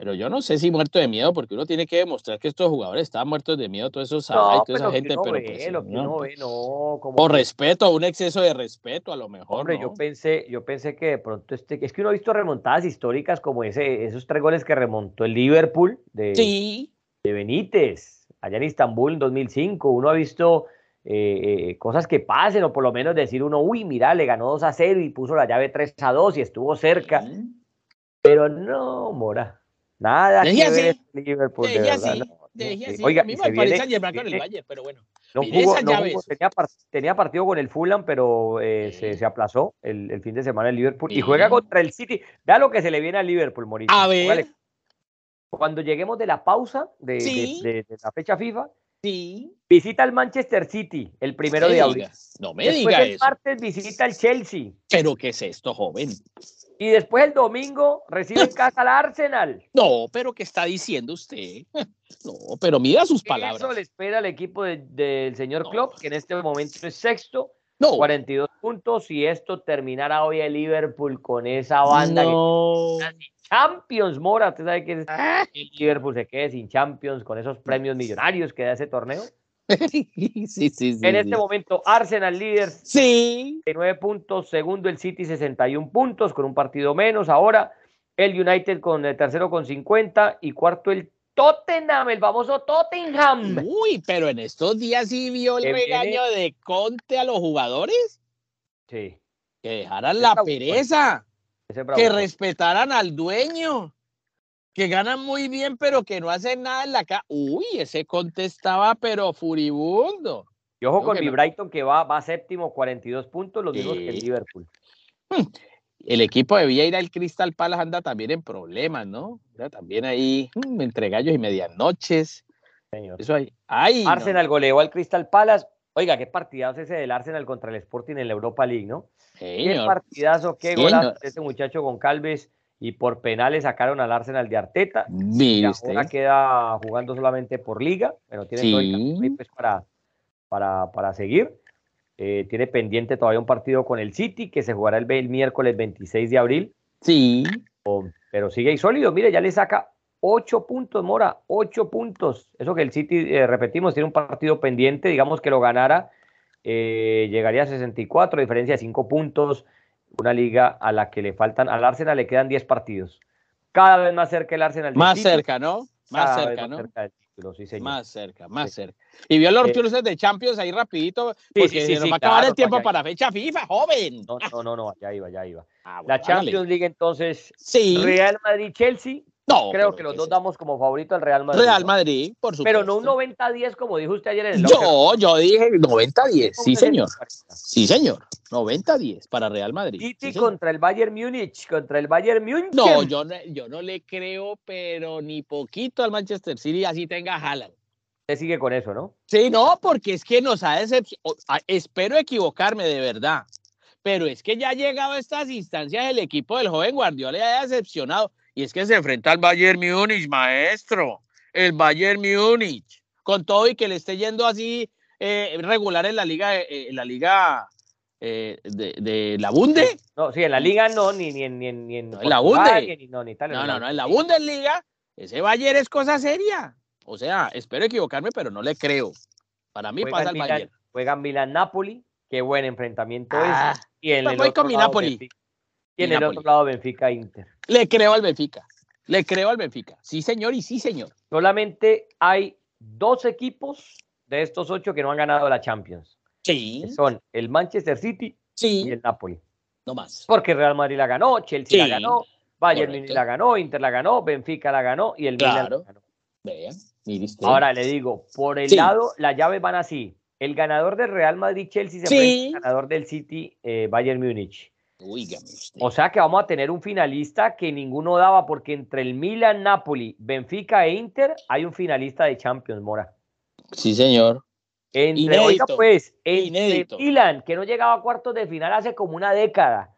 Pero yo no sé si muerto de miedo, porque uno tiene que demostrar que estos jugadores estaban muertos de miedo, todos esos No, toda esa pero que gente, pero ve, pues, no. ve, no, como Por que- respeto, un exceso de respeto a lo mejor. Hombre, yo pensé, yo pensé que de pronto este, es que uno ha visto remontadas históricas como ese, esos tres goles que remontó el Liverpool de, Sí, de Benítez, allá en Istambul en 2005. Uno ha visto eh, eh, cosas que pasen, o por lo menos decir uno, uy, mira, le ganó 2 a 0 y puso la llave 3 a 2 y estuvo cerca. sí. Pero no, Mora, nada que así, ver este Liverpool, de Dejé verdad. así, no, dejé sí. Oiga, a mí me parece el Bayern, pero bueno. No Mire jugó- esas no jugó, llaves. tenía, par- tenía partido con el Fulham, pero eh, se, Sí. se aplazó el, el fin de semana el Liverpool. Y juega Sí. contra el City. Vea lo que se le viene al Liverpool, Morita. A ver. Cuando lleguemos de la pausa de, de- Sí. de- de la fecha FIFA, Sí. visita al Manchester City el primero de abril. No me Después diga el eso. martes visita al Chelsea. Pero ¿qué es esto, joven? Y después el domingo recibe en casa al Arsenal. No, pero ¿qué está diciendo usted? No, pero mira sus palabras. Eso le espera al equipo de- del señor No. Klopp, que en este momento es sexto. No, 42 puntos y esto terminará hoy el Liverpool con esa banda que no. Champions, Mora, usted sabe que Ah. el Liverpool se quede sin Champions con esos premios millonarios que da ese torneo. sí, sí, sí. en este momento Arsenal líder Sí. 69 puntos, segundo el City 61 puntos con un partido menos ahora, el United con el tercero con 50 y cuarto el Tottenham, el famoso Tottenham. Uy, pero en estos días sí vio el Que viene- regaño de Conte a los jugadores. Sí, Que dejaran Ese la bravo, pereza. bravo. que respetaran al dueño, que ganan muy bien, pero que no hacen nada en la casa. Uy, ese contestaba, pero furibundo. Y ojo Creo con mi no. Brighton que va, va séptimo, 42 puntos, los mismos que el. Liverpool. El equipo de Vieira, el Crystal Palace, anda también en problemas, ¿no? Ya también ahí, mm, entre gallos y medianoches. Señor. Eso ahí. Ay, no. Arsenal goleó al Crystal Palace. Oiga, qué partidazo ese del Arsenal contra el Sporting en la Europa League, ¿no? Qué Señor. partidazo, qué golazo ese muchacho con Calves y por penales sacaron al Arsenal de Arteta. Mire ahora queda jugando solamente por liga, pero tiene todo el Sí. camino ahí, pues, para, para, para seguir. Eh, tiene pendiente todavía un partido con el City que se jugará el, el miércoles 26 de abril, Sí. pero sigue ahí sólido. Mire, ya le saca ocho puntos, Mora, ocho puntos. Eso que el City, eh, repetimos, tiene un partido pendiente, digamos que lo ganara, eh, llegaría a 64, diferencia de cinco puntos. Una liga a la que le faltan, al Arsenal le quedan 10 partidos. Cada vez más cerca el Arsenal. Más cerca, ¿no? Más cada cerca, más ¿no? cerca del título, sí, señor. Más cerca, más Sí. cerca. Y vio los Eh, cruces de Champions ahí rapidito, porque sí, sí, se nos va a acabar el tiempo para fecha FIFA, joven. No, no, no, no, ya iba, ya iba. Ah, bueno, La. Champions League entonces, Sí. Real Madrid-Chelsea. No, Creo que los ¿qué dos damos como favorito al Real? Madrid. Real ¿no? Madrid, por supuesto. Pero no un 90-10 como dijo usted ayer en el. Yo, yo dije 90-10, sí señor. 60-40. Sí señor, 90-10 para Real Madrid. City Sí, contra el Bayern Múnich, contra el Bayern Múnich. No, yo no, yo no le creo, pero ni poquito al Manchester City así tenga Haaland. Usted sigue con eso, ¿no? Sí, no, porque es que nos ha decepcionado. Espero equivocarme de verdad, pero es que ya ha llegado a estas instancias el equipo del joven Guardiola ha decepcionado. Y es que se enfrenta al Bayern Múnich, maestro. El Bayern Múnich. Con todo y que le esté yendo así eh, regular en la liga, eh, en la liga eh, de, de la Bunde. No, sí, en la Liga no, ni, ni, en- ni, ni en No, en la Bunde. ni no, ni Italia, No, no, no, en la Bundesliga, ese Bayern es cosa seria. O sea, espero equivocarme, pero no le creo. Para mí Juega pasa el Milan- Bayern. Juega Milan-Napoli, qué buen enfrentamiento Ah, es. Y en pues el voy otro con mi Napoli. Benfica. Y en el Napoli. otro lado, Benfica-Inter. Le creo al Benfica. Le creo al Benfica. Sí, señor, y sí, señor. Solamente hay dos equipos de estos ocho que no han ganado la Champions. Sí, que Son el Manchester City y sí, el Napoli. no más. Porque Real Madrid la ganó, Chelsea Sí, la ganó, Bayern correcto. Munich la ganó, Inter la ganó, Benfica la ganó y el Milan Claro. la ganó. Vean. Ahora le digo, por el Sí. lado, las llaves van así. El ganador del Real Madrid-Chelsea se Sí. enfrenta al ganador del City eh, Bayern Múnich. Usted. O sea que vamos a tener un finalista que ninguno daba porque entre el Milan, Napoli, Benfica e Inter hay un finalista de Champions, Mora. sí, señor. Entre, Inédito, oiga, pues, entre inédito. Milan, que no llegaba a cuartos de final hace como una década.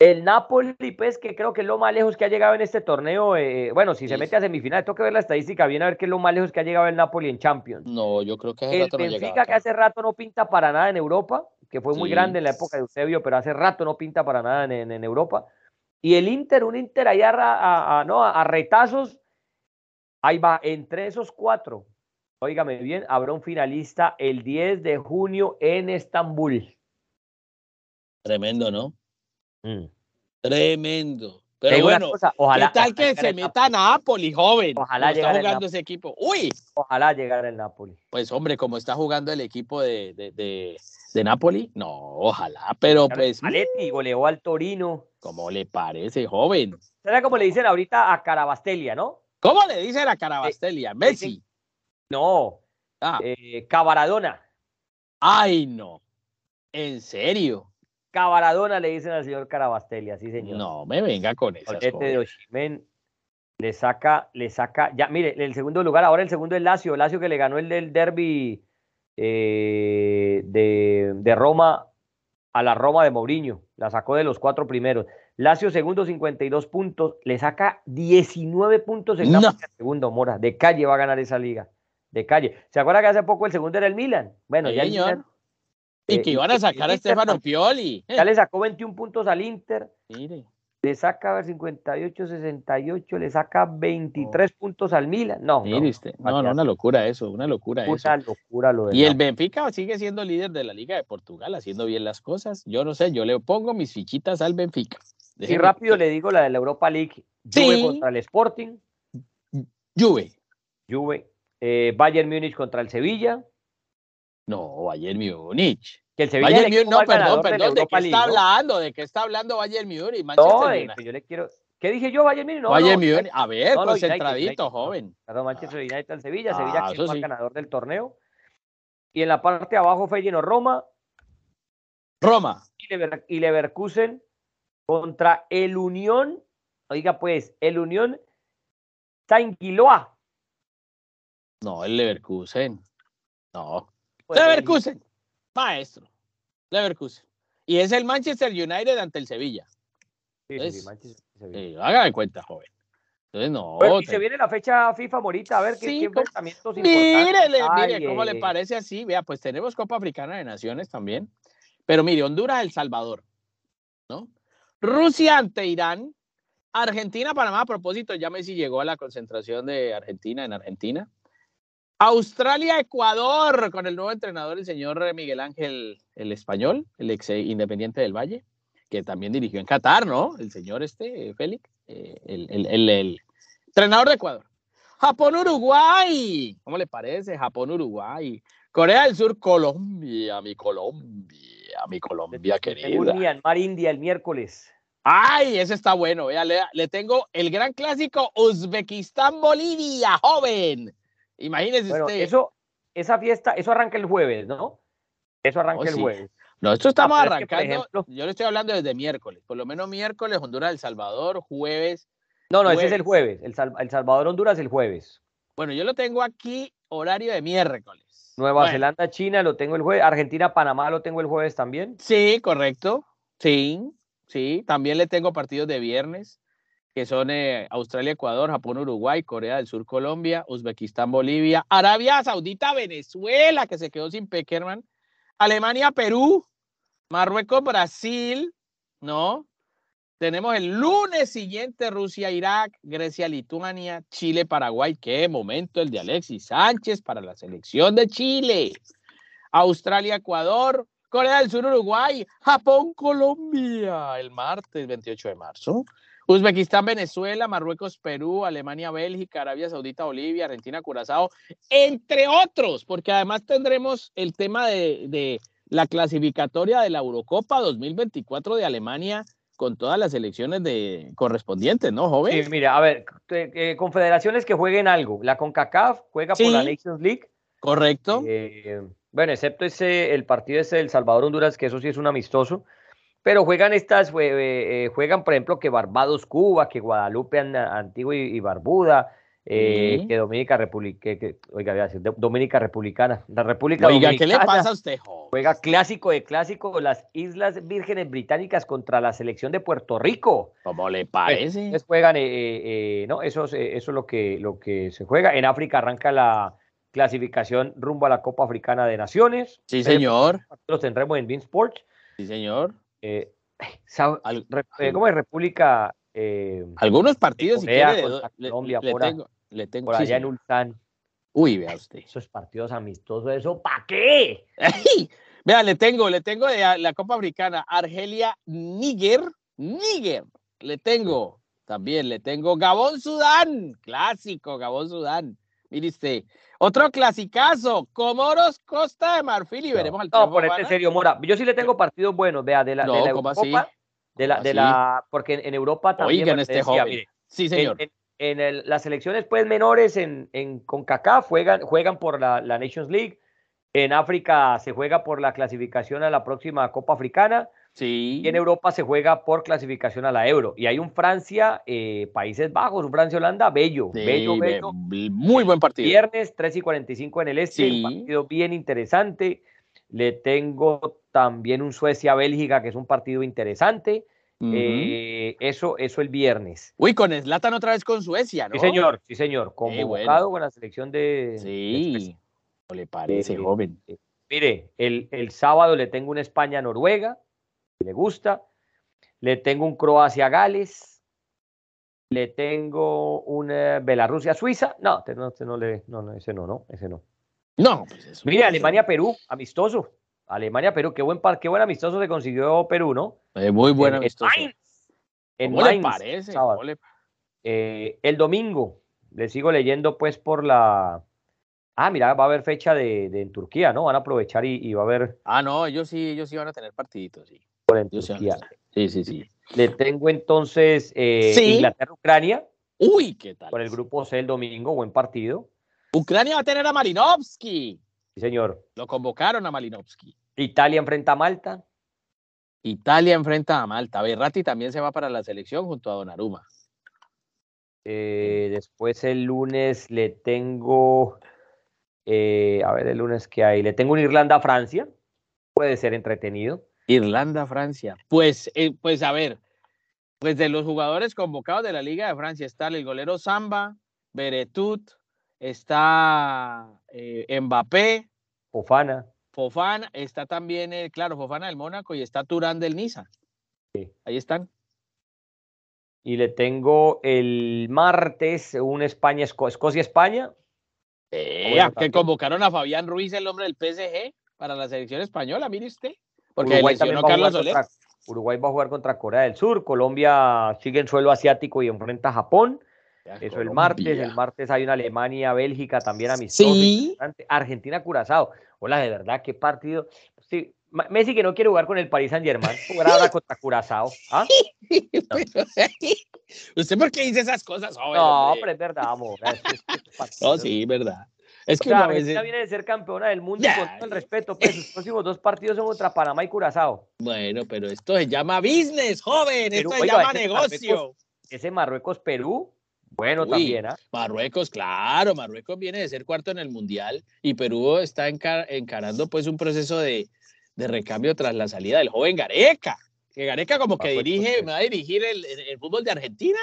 El Napoli, pues, que creo que es lo más lejos que ha llegado en este torneo. eh, bueno, si se Sí. mete a semifinal, tengo que ver la estadística bien a ver qué es lo más lejos que ha llegado el Napoli en Champions. No, yo creo que hace El rato no Benfica, llegaba que hace rato no pinta para nada en Europa, que fue muy Sí. grande en la época de Eusebio, pero hace rato no pinta para nada en, en- en Europa. Y el Inter, un Inter ahí a, ra- a- a- ¿no? a retazos, Ahí va, entre esos cuatro, óigame bien, habrá un finalista el 10 de junio en Estambul. Tremendo, ¿no? Mm. Tremendo. Pero bueno, cosa, ojalá, ¿qué tal que se meta Napoli, joven? Ojalá como está jugando ese equipo. Uy, Ojalá llegara el Napoli. pues hombre, como está jugando el equipo de, de, de, de Napoli, no, ojalá, pero pues, Aletti goleó al Torino. ¿cómo le parece, joven? ¿Será como le dicen ahorita a Carabastelia, no? ¿Cómo le dice la Carabastelia? Messi. No, Ah, eh, Cavaradona. ay, no. ¿En serio? Cavaradona le dicen al señor Carabastelia, sí señor. No me venga con de. Oshimen le saca, le saca, ya, mire, el segundo lugar, ahora el segundo es Lazio, Lazio que le ganó el del derby eh, de, de Roma a la Roma de Mourinho, la sacó de los cuatro primeros. Lazio segundo, 52 puntos, le saca 19 puntos en No. Napoli, segundo, Mora, de calle va a ganar esa liga, de calle. ¿Se acuerda que hace poco el segundo era el Milan? Bueno, Sí, ya el. Milan Y eh, que y iban a sacar a el Inter Stefano también. Pioli. ya le sacó 21 puntos al Inter, Mire. le saca a ver, 58, 68, le saca 23 puntos al Milan. No, no, Mire usted. No, no, una locura eso, una locura eso. una locura lo de Y el. Benfica sigue siendo líder de la Liga de Portugal, haciendo bien las cosas. Yo no sé, yo le pongo mis fichitas al Benfica. Y Déjeme rápido que- le digo la de la Europa League. Juve Sí. contra el Sporting, Juve. Juve, eh, Bayern Múnich contra el Sevilla, No, Bayern Múnich. que el Sevilla Bayern Múnich, no, perdón, de perdón, ¿de Europa qué está hablando? ¿De qué está hablando Bayern Múnich? Manchester No, yo le quiero. ¿Qué dije yo, Bayern Múnich? No, Bayern no, Múnich, a ver, no, concentradito, United, joven. Perdón, Manchester United al Sevilla, Ah, Sevilla que es el ganador del torneo. Y en la parte de abajo Feyenoord Roma Roma. y, Lever- y Leverkusen contra el Unión, oiga pues, el Unión Saint-Gillois. No, el Leverkusen. No. Pues, Leverkusen. Maestro. Leverkusen. Y es el Manchester United ante el Sevilla. Sí, sí, sí, es- Manchester, Sevilla. Eh, haga de cuenta, joven. Entonces, no. Bueno, y te- se viene la fecha FIFA morita, a ver qué, Sí, importantes Mírele, mire, ¿cómo le eh, parece así? Vea, pues tenemos Copa Africana de Naciones también. Pero mire, Honduras, El Salvador, ¿no? Rusia ante Irán. Argentina, Panamá, a propósito, ya Messi llegó a la concentración de Argentina en Argentina. Australia, Ecuador, con el nuevo entrenador, el señor Miguel Ángel, el español, el ex Independiente del Valle, que también dirigió en Qatar, ¿no? El señor este, Félix, eh, el, el- el- el entrenador de Ecuador. Japón, Uruguay. ¿Cómo le parece? Japón, Uruguay. Corea del Sur, Colombia, mi Colombia, mi Colombia querida. Myanmar India el miércoles. Ay, ese está bueno. Vea, le, le tengo el gran clásico Uzbekistán, Bolivia, joven. Imagínese Bueno, usted. eso, esa fiesta, eso arranca el jueves, ¿no? Eso arranca Oh, el sí. jueves. No, esto estamos pero es que, por arrancando. ejemplo- yo le estoy hablando desde miércoles. Por lo menos miércoles, Honduras, El Salvador, jueves. No, no, ese es el Jueves. jueves. El, Sal- el Salvador Honduras el jueves. Bueno, yo lo tengo aquí, horario de miércoles. Nueva Bueno, Zelanda, China lo tengo el jueves. Argentina, Panamá lo tengo el jueves también. Sí, correcto. Sí, sí. También le tengo partidos de viernes, que son eh, Australia, Ecuador, Japón, Uruguay, Corea del Sur, Colombia, Uzbekistán, Bolivia, Arabia Saudita, Venezuela, que se quedó sin Peckerman, Alemania, Perú, Marruecos, Brasil, ¿no? Tenemos el lunes siguiente Rusia, Irak, Grecia, Lituania, Chile, Paraguay. Qué momento el de Alexis Sánchez para la selección de Chile. Australia, Ecuador, Corea del Sur, Uruguay, Japón, Colombia, el martes 28 de marzo. Uzbekistán, Venezuela, Marruecos, Perú, Alemania, Bélgica, Arabia Saudita, Bolivia, Argentina, Curazao, entre otros, porque además tendremos el tema de, de la clasificatoria de la Eurocopa 2024 de Alemania con todas las elecciones de correspondientes, ¿no, joven? Sí, mira, a ver, eh, confederaciones que jueguen algo. La CONCACAF juega por la. Nations League. Correcto. Eh, bueno, excepto ese, el partido ese del Salvador Honduras, que eso sí es un amistoso. Pero juegan estas, eh, eh, juegan, por ejemplo, que Barbados, Cuba, que Guadalupe, An- Antigua y, y Barbuda, eh, Sí. que Dominica Republicana, que, que- oiga, voy a decir, Do- Dominica Republicana, la República Oiga, ¿qué le pasa a usted, joven? Juega clásico de clásico las Islas Vírgenes Británicas contra la selección de Puerto Rico. ¿Cómo le parece? Entonces juegan, eh, eh, eh, ¿no? Eso, es, eso es lo que, lo que se juega. En África arranca la clasificación rumbo a la Copa Africana de Naciones. Sí, señor. Los tendremos en Bean Sports. Sí, señor. Eh, Al- eh, ¿Cómo es República? eh, Algunos partidos, si quiere, le, Colombia, le Mora. tengo, Le tengo por sí, allá en. Ulsan. Uy, vea usted. Esos partidos amistosos, ¿eso para qué? Vea, le tengo, le tengo de la Copa Africana, Argelia, Níger, Níger, le tengo, también le tengo Gabón, Sudán, clásico, Gabón, Sudán, mire usted, otro clasicazo, Comoros, Costa de Marfil y veremos al No, ponete ¿gana? serio, Mora. Yo sí le tengo partidos buenos, vea, de la, No, de la ¿cómo Eurocopa, así? de la, ¿Cómo de así? la, porque en, en Europa también. Oigan este decía, joven. mire, Sí, en, señor. en- en el- las selecciones pues menores en, en CONCACAF juegan, juegan por la, la Nations League. En África se juega por la clasificación a la próxima Copa Africana. Sí. Y en Europa se juega por clasificación a la Euro. Y hay un Francia, eh, Países Bajos, un Francia-Holanda, bello, Sí, bello, bello. Muy buen partido. Viernes, 3 y 45 en el este, Sí. un partido bien interesante. Le tengo también un Suecia-Bélgica, que es un partido interesante. Eh, eso, eso el viernes. Uy, con Slatan otra vez con Suecia, ¿no? Sí, señor, sí, señor. Convocado bueno. con la selección de. Sí. ¿No le parece, Eh, joven? Mire, el, el sábado le tengo una España-Noruega, le gusta. Le tengo un Croacia-Gales. Le tengo una Belarusia-Suiza. No, este no, este no le, no, no, ese no, no, ese no. No, pues. Mire, Alemania-Perú, amistoso. Alemania-Perú, qué buen, par- qué buen amistoso se consiguió Perú, ¿no? Eh, muy bueno. en, en amistoso. Mainz. En ¿Cómo le Mainz, parece? sábado. ¿Cómo le- Eh, el domingo, le sigo leyendo pues por la... Ah, mira, va a haber fecha de, de en Turquía, ¿no? Van a aprovechar y, y va a haber Ah, no, ellos sí, ellos sí van a tener partiditos, sí. Por en Turquía. Sí, sí, sí. Le tengo entonces eh, Sí. Inglaterra-Ucrania Uy, ¿qué tal? por el grupo C el domingo, buen partido. Ucrania va a tener a Malinovsky. Sí, señor. Lo convocaron a Malinovsky. Italia enfrenta a Malta. Italia enfrenta a Malta. Berratti también se va para la selección junto a Donnarumma. Eh, después el lunes le tengo, eh, a ver el lunes que hay, le tengo un Irlanda-Francia, puede ser entretenido. Irlanda, Francia. Pues, eh, pues a ver, pues de los jugadores convocados de la Liga de Francia está el golero Samba, Beretut, está eh, Mbappé, Fofana, Fofana, está también, eh, claro, Fofana del Mónaco y está Turán del Niza. Sí. Ahí están. y le tengo el martes un España, Esco- Escocia-España. Eh, que convocaron a Fabián Ruiz, el hombre del PSG, para la selección española, mire usted. Porque Uruguay lesionó va a Carlos jugar Soler. contra- Uruguay va a jugar contra Corea del Sur, Colombia sigue en suelo asiático y enfrenta a Japón. Eso el martes, el martes hay una Alemania, Bélgica también amistoso. Sí. Argentina, Curazao. Hola, de verdad, qué partido. Sí, Messi que no quiere jugar con el Paris Saint Germain, jugar ahora contra Curazao. ¿Ah? ¿Usted por qué dice esas cosas? joven, No, hombre? pero es verdad, amor. Es No, sí, verdad. Es O que sea, uno a Argentina veces- viene de ser campeona del mundo con todo el respeto, pues sus próximos dos partidos son contra Panamá y Curazao. Bueno, pero esto se llama business, joven. Pero, esto se oiga, llama ese negocio. Ese Marruecos-Perú, bueno Uy. también, ¿ah? Marruecos, claro, Marruecos viene de ser cuarto en el mundial y Perú está encar- encarando pues un proceso de, de recambio tras la salida del joven Gareca. Que Gareca como que Marruecos, dirige, sí. me va a dirigir el, el- el fútbol de Argentina.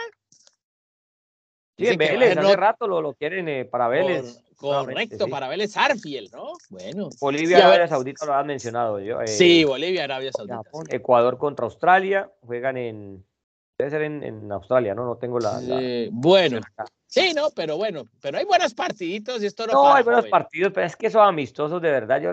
Sí, en Vélez, hace rato lo, lo quieren eh, para Vélez. Cor- correcto, sí. para Vélez Arfiel, ¿no? Bueno. Bolivia, Arabia Saudita lo han mencionado yo. eh, Sí, Bolivia, Arabia Saudita. Japón. Ecuador contra Australia, juegan en. Debe ser en, en Australia, ¿no? No tengo la. la- Eh, bueno, sí, no, pero bueno, pero hay buenos partiditos y esto no, No, para, hay buenos joven. partidos, pero es que son amistosos de verdad. Yo,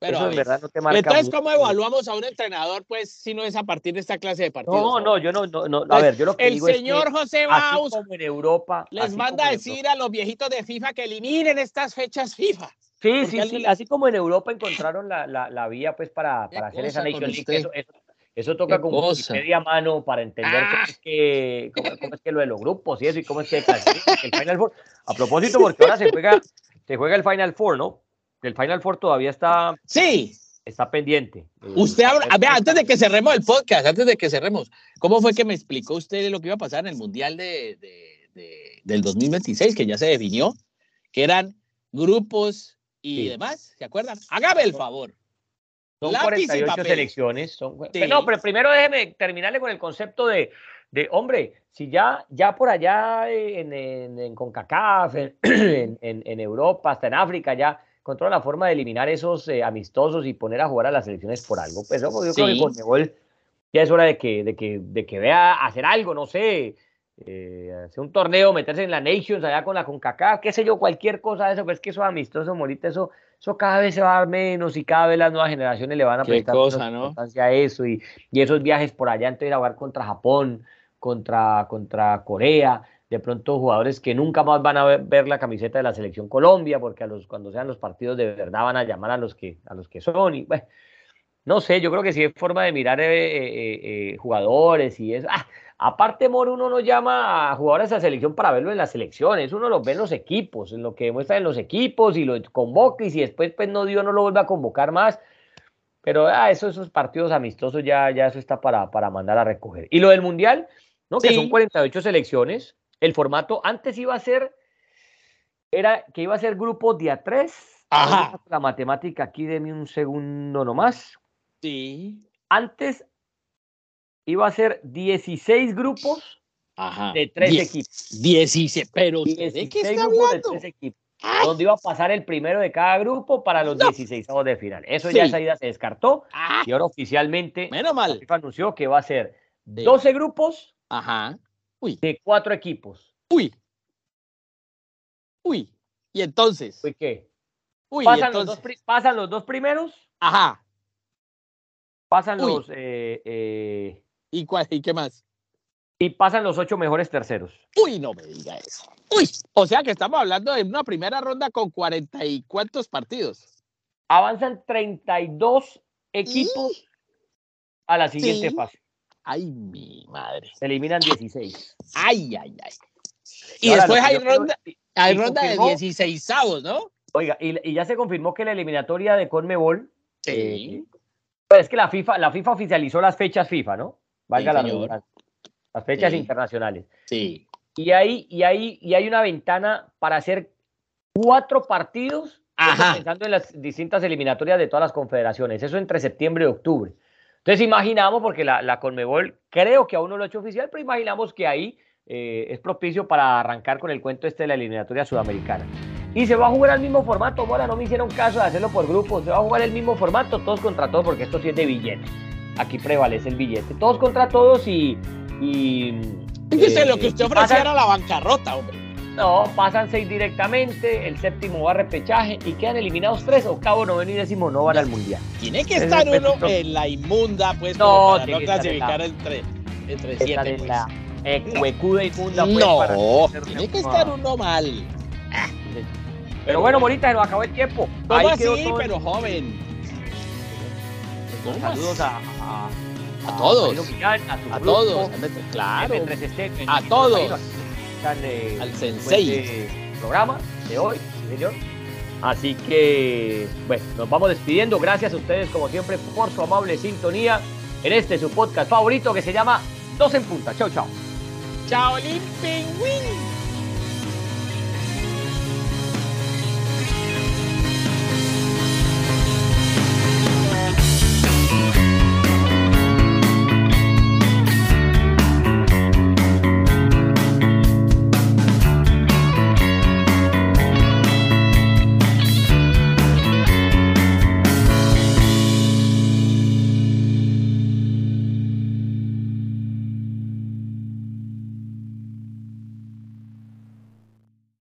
Pero, eso a en ver, verdad no te marca. Entonces, mucho. ¿cómo evaluamos a un entrenador, pues, si no es a partir de esta clase de partidos? No, no, yo no, no, no. A Pues, ver, yo lo que El digo es que señor José Baus como en Europa. les manda a decir a los viejitos de FIFA que eliminen estas fechas FIFA. Sí, sí, sí, así como en Europa encontraron la, la, la vía pues para, para hacer esa Nation League, eso, eso, eso toca con cosa. Wikipedia a mano para entender cómo, Ah. es que, cómo, cómo es que lo de los grupos y eso, y cómo es que el Final Four. A propósito, porque ahora se juega, se juega el Final Four, ¿no? El Final Four todavía está, Sí, está pendiente. Usted habla, está- vea, antes de que cerremos el podcast, antes de que cerremos, ¿cómo fue que me explicó usted lo que iba a pasar en el Mundial de, de- de- del 2026, que ya se definió, que eran grupos y Sí. demás? ¿Se acuerdan? Hágame el favor. Son Lápiz y 48 papel. selecciones. Son... Sí. Pero No, pero primero déjeme terminarle con el concepto de, de hombre, si ya, ya por allá en, en, en CONCACAF, en, en Europa, hasta en África, ya encontró la forma de eliminar esos eh, amistosos y poner a jugar a las selecciones por algo. Pues yo creo Sí. que Conmebol ya es hora de que, de, que, de que vea hacer algo, no sé. eh, hacer un torneo, meterse en la Nations allá con la CONCACAF, qué sé yo, cualquier cosa de eso, pues es que eso es amistoso, Morita, eso, eso cada vez se va a dar menos y cada vez las nuevas generaciones le van a prestar cosa, importancia a eso y, y, esos viajes por allá, entonces a jugar contra Japón, contra, contra Corea, de pronto jugadores que nunca más van a ver, la camiseta de la selección Colombia, porque a los, cuando sean los partidos de verdad van a llamar a los que, a los que son. Y, bueno, no sé, yo creo que sí es forma de mirar eh, eh, eh, jugadores y eso. Ah, aparte, Moro, uno no llama a jugadores a la selección para verlo en las selecciones, uno los ve en los equipos, en lo que demuestra en los equipos y lo convoca y si después pues, no dio, no lo vuelve a convocar más. Pero ah, eso, esos partidos amistosos ya, ya eso está para, para mandar a recoger. Y lo del Mundial, ¿no? Que son 48 selecciones el formato antes iba a ser, era que iba a ser grupo de a tres. Ajá. La matemática aquí, deme un segundo nomás. Sí. Antes iba a ser 16 grupos de tres equipos. 16, pero ¿de qué está hablando? De tres equipos. Donde iba a pasar el primero de cada grupo para los 16 de final. Eso ya esa idea se descartó. Ah. Y ahora oficialmente Menos mal. FIFA anunció que va a ser 12 grupos Ajá. Uy. de cuatro equipos. Uy. Uy. ¿Y entonces? ¿Uy qué? Uy, pasan, Los dos, pasan los dos primeros. Ajá. Pasan los. Eh, eh, ¿Y, cuál, ¿Y qué más? Y pasan los ocho mejores terceros. Uy, no me diga eso. Uy, o sea que estamos hablando de una primera ronda con cuarenta y cuántos partidos. Avanzan 32 equipos a la siguiente fase. Ay, mi madre. Se eliminan 16. Ay, ay, ay. Y, después hay ronda, hay ronda de 16 avos, ¿no? Oiga, y, ya se confirmó que la eliminatoria de Conmebol. Sí. Eh, pues es que la FIFA, la FIFA oficializó las fechas FIFA, ¿no? Valga la redundancia. Las fechas internacionales. Sí. Y hay, y, hay, y hay una ventana para hacer cuatro partidos pensando en las distintas eliminatorias de todas las confederaciones. Eso entre septiembre y octubre. Entonces imaginamos, porque la, la Conmebol creo que aún no lo ha hecho oficial, pero imaginamos que ahí eh, es propicio para arrancar con el cuento este de la eliminatoria sudamericana. Y se va a jugar al mismo formato, Mora, no me hicieron caso de hacerlo por grupos, se va a jugar el mismo formato, todos contra todos, porque esto sí es de billete. Aquí prevalece el billete. Todos contra todos y... y Fíjese lo que usted eh, ofrecía era la bancarrota, hombre. No, pasan seis directamente, el séptimo va a repechaje y quedan eliminados tres, octavo, noveno y décimo no van al mundial. Tiene que estar uno en la inmunda, pues, no, para no clasificar entre, entre siete. En la inmunda, pues, no, tiene que estar uno mal. Pero bueno, Morita, se nos acabó el tiempo. ¿Cómo Ahí así, pero joven? Saludos a, a, a, todos. A, a todos. Claro. A todos al sensei programa de hoy, señor. Así que, bueno, nos vamos despidiendo. Gracias a ustedes, como siempre, por su amable sintonía en este su podcast favorito que se llama Dos en Punta. Chao, chao. Chao, Pingüín.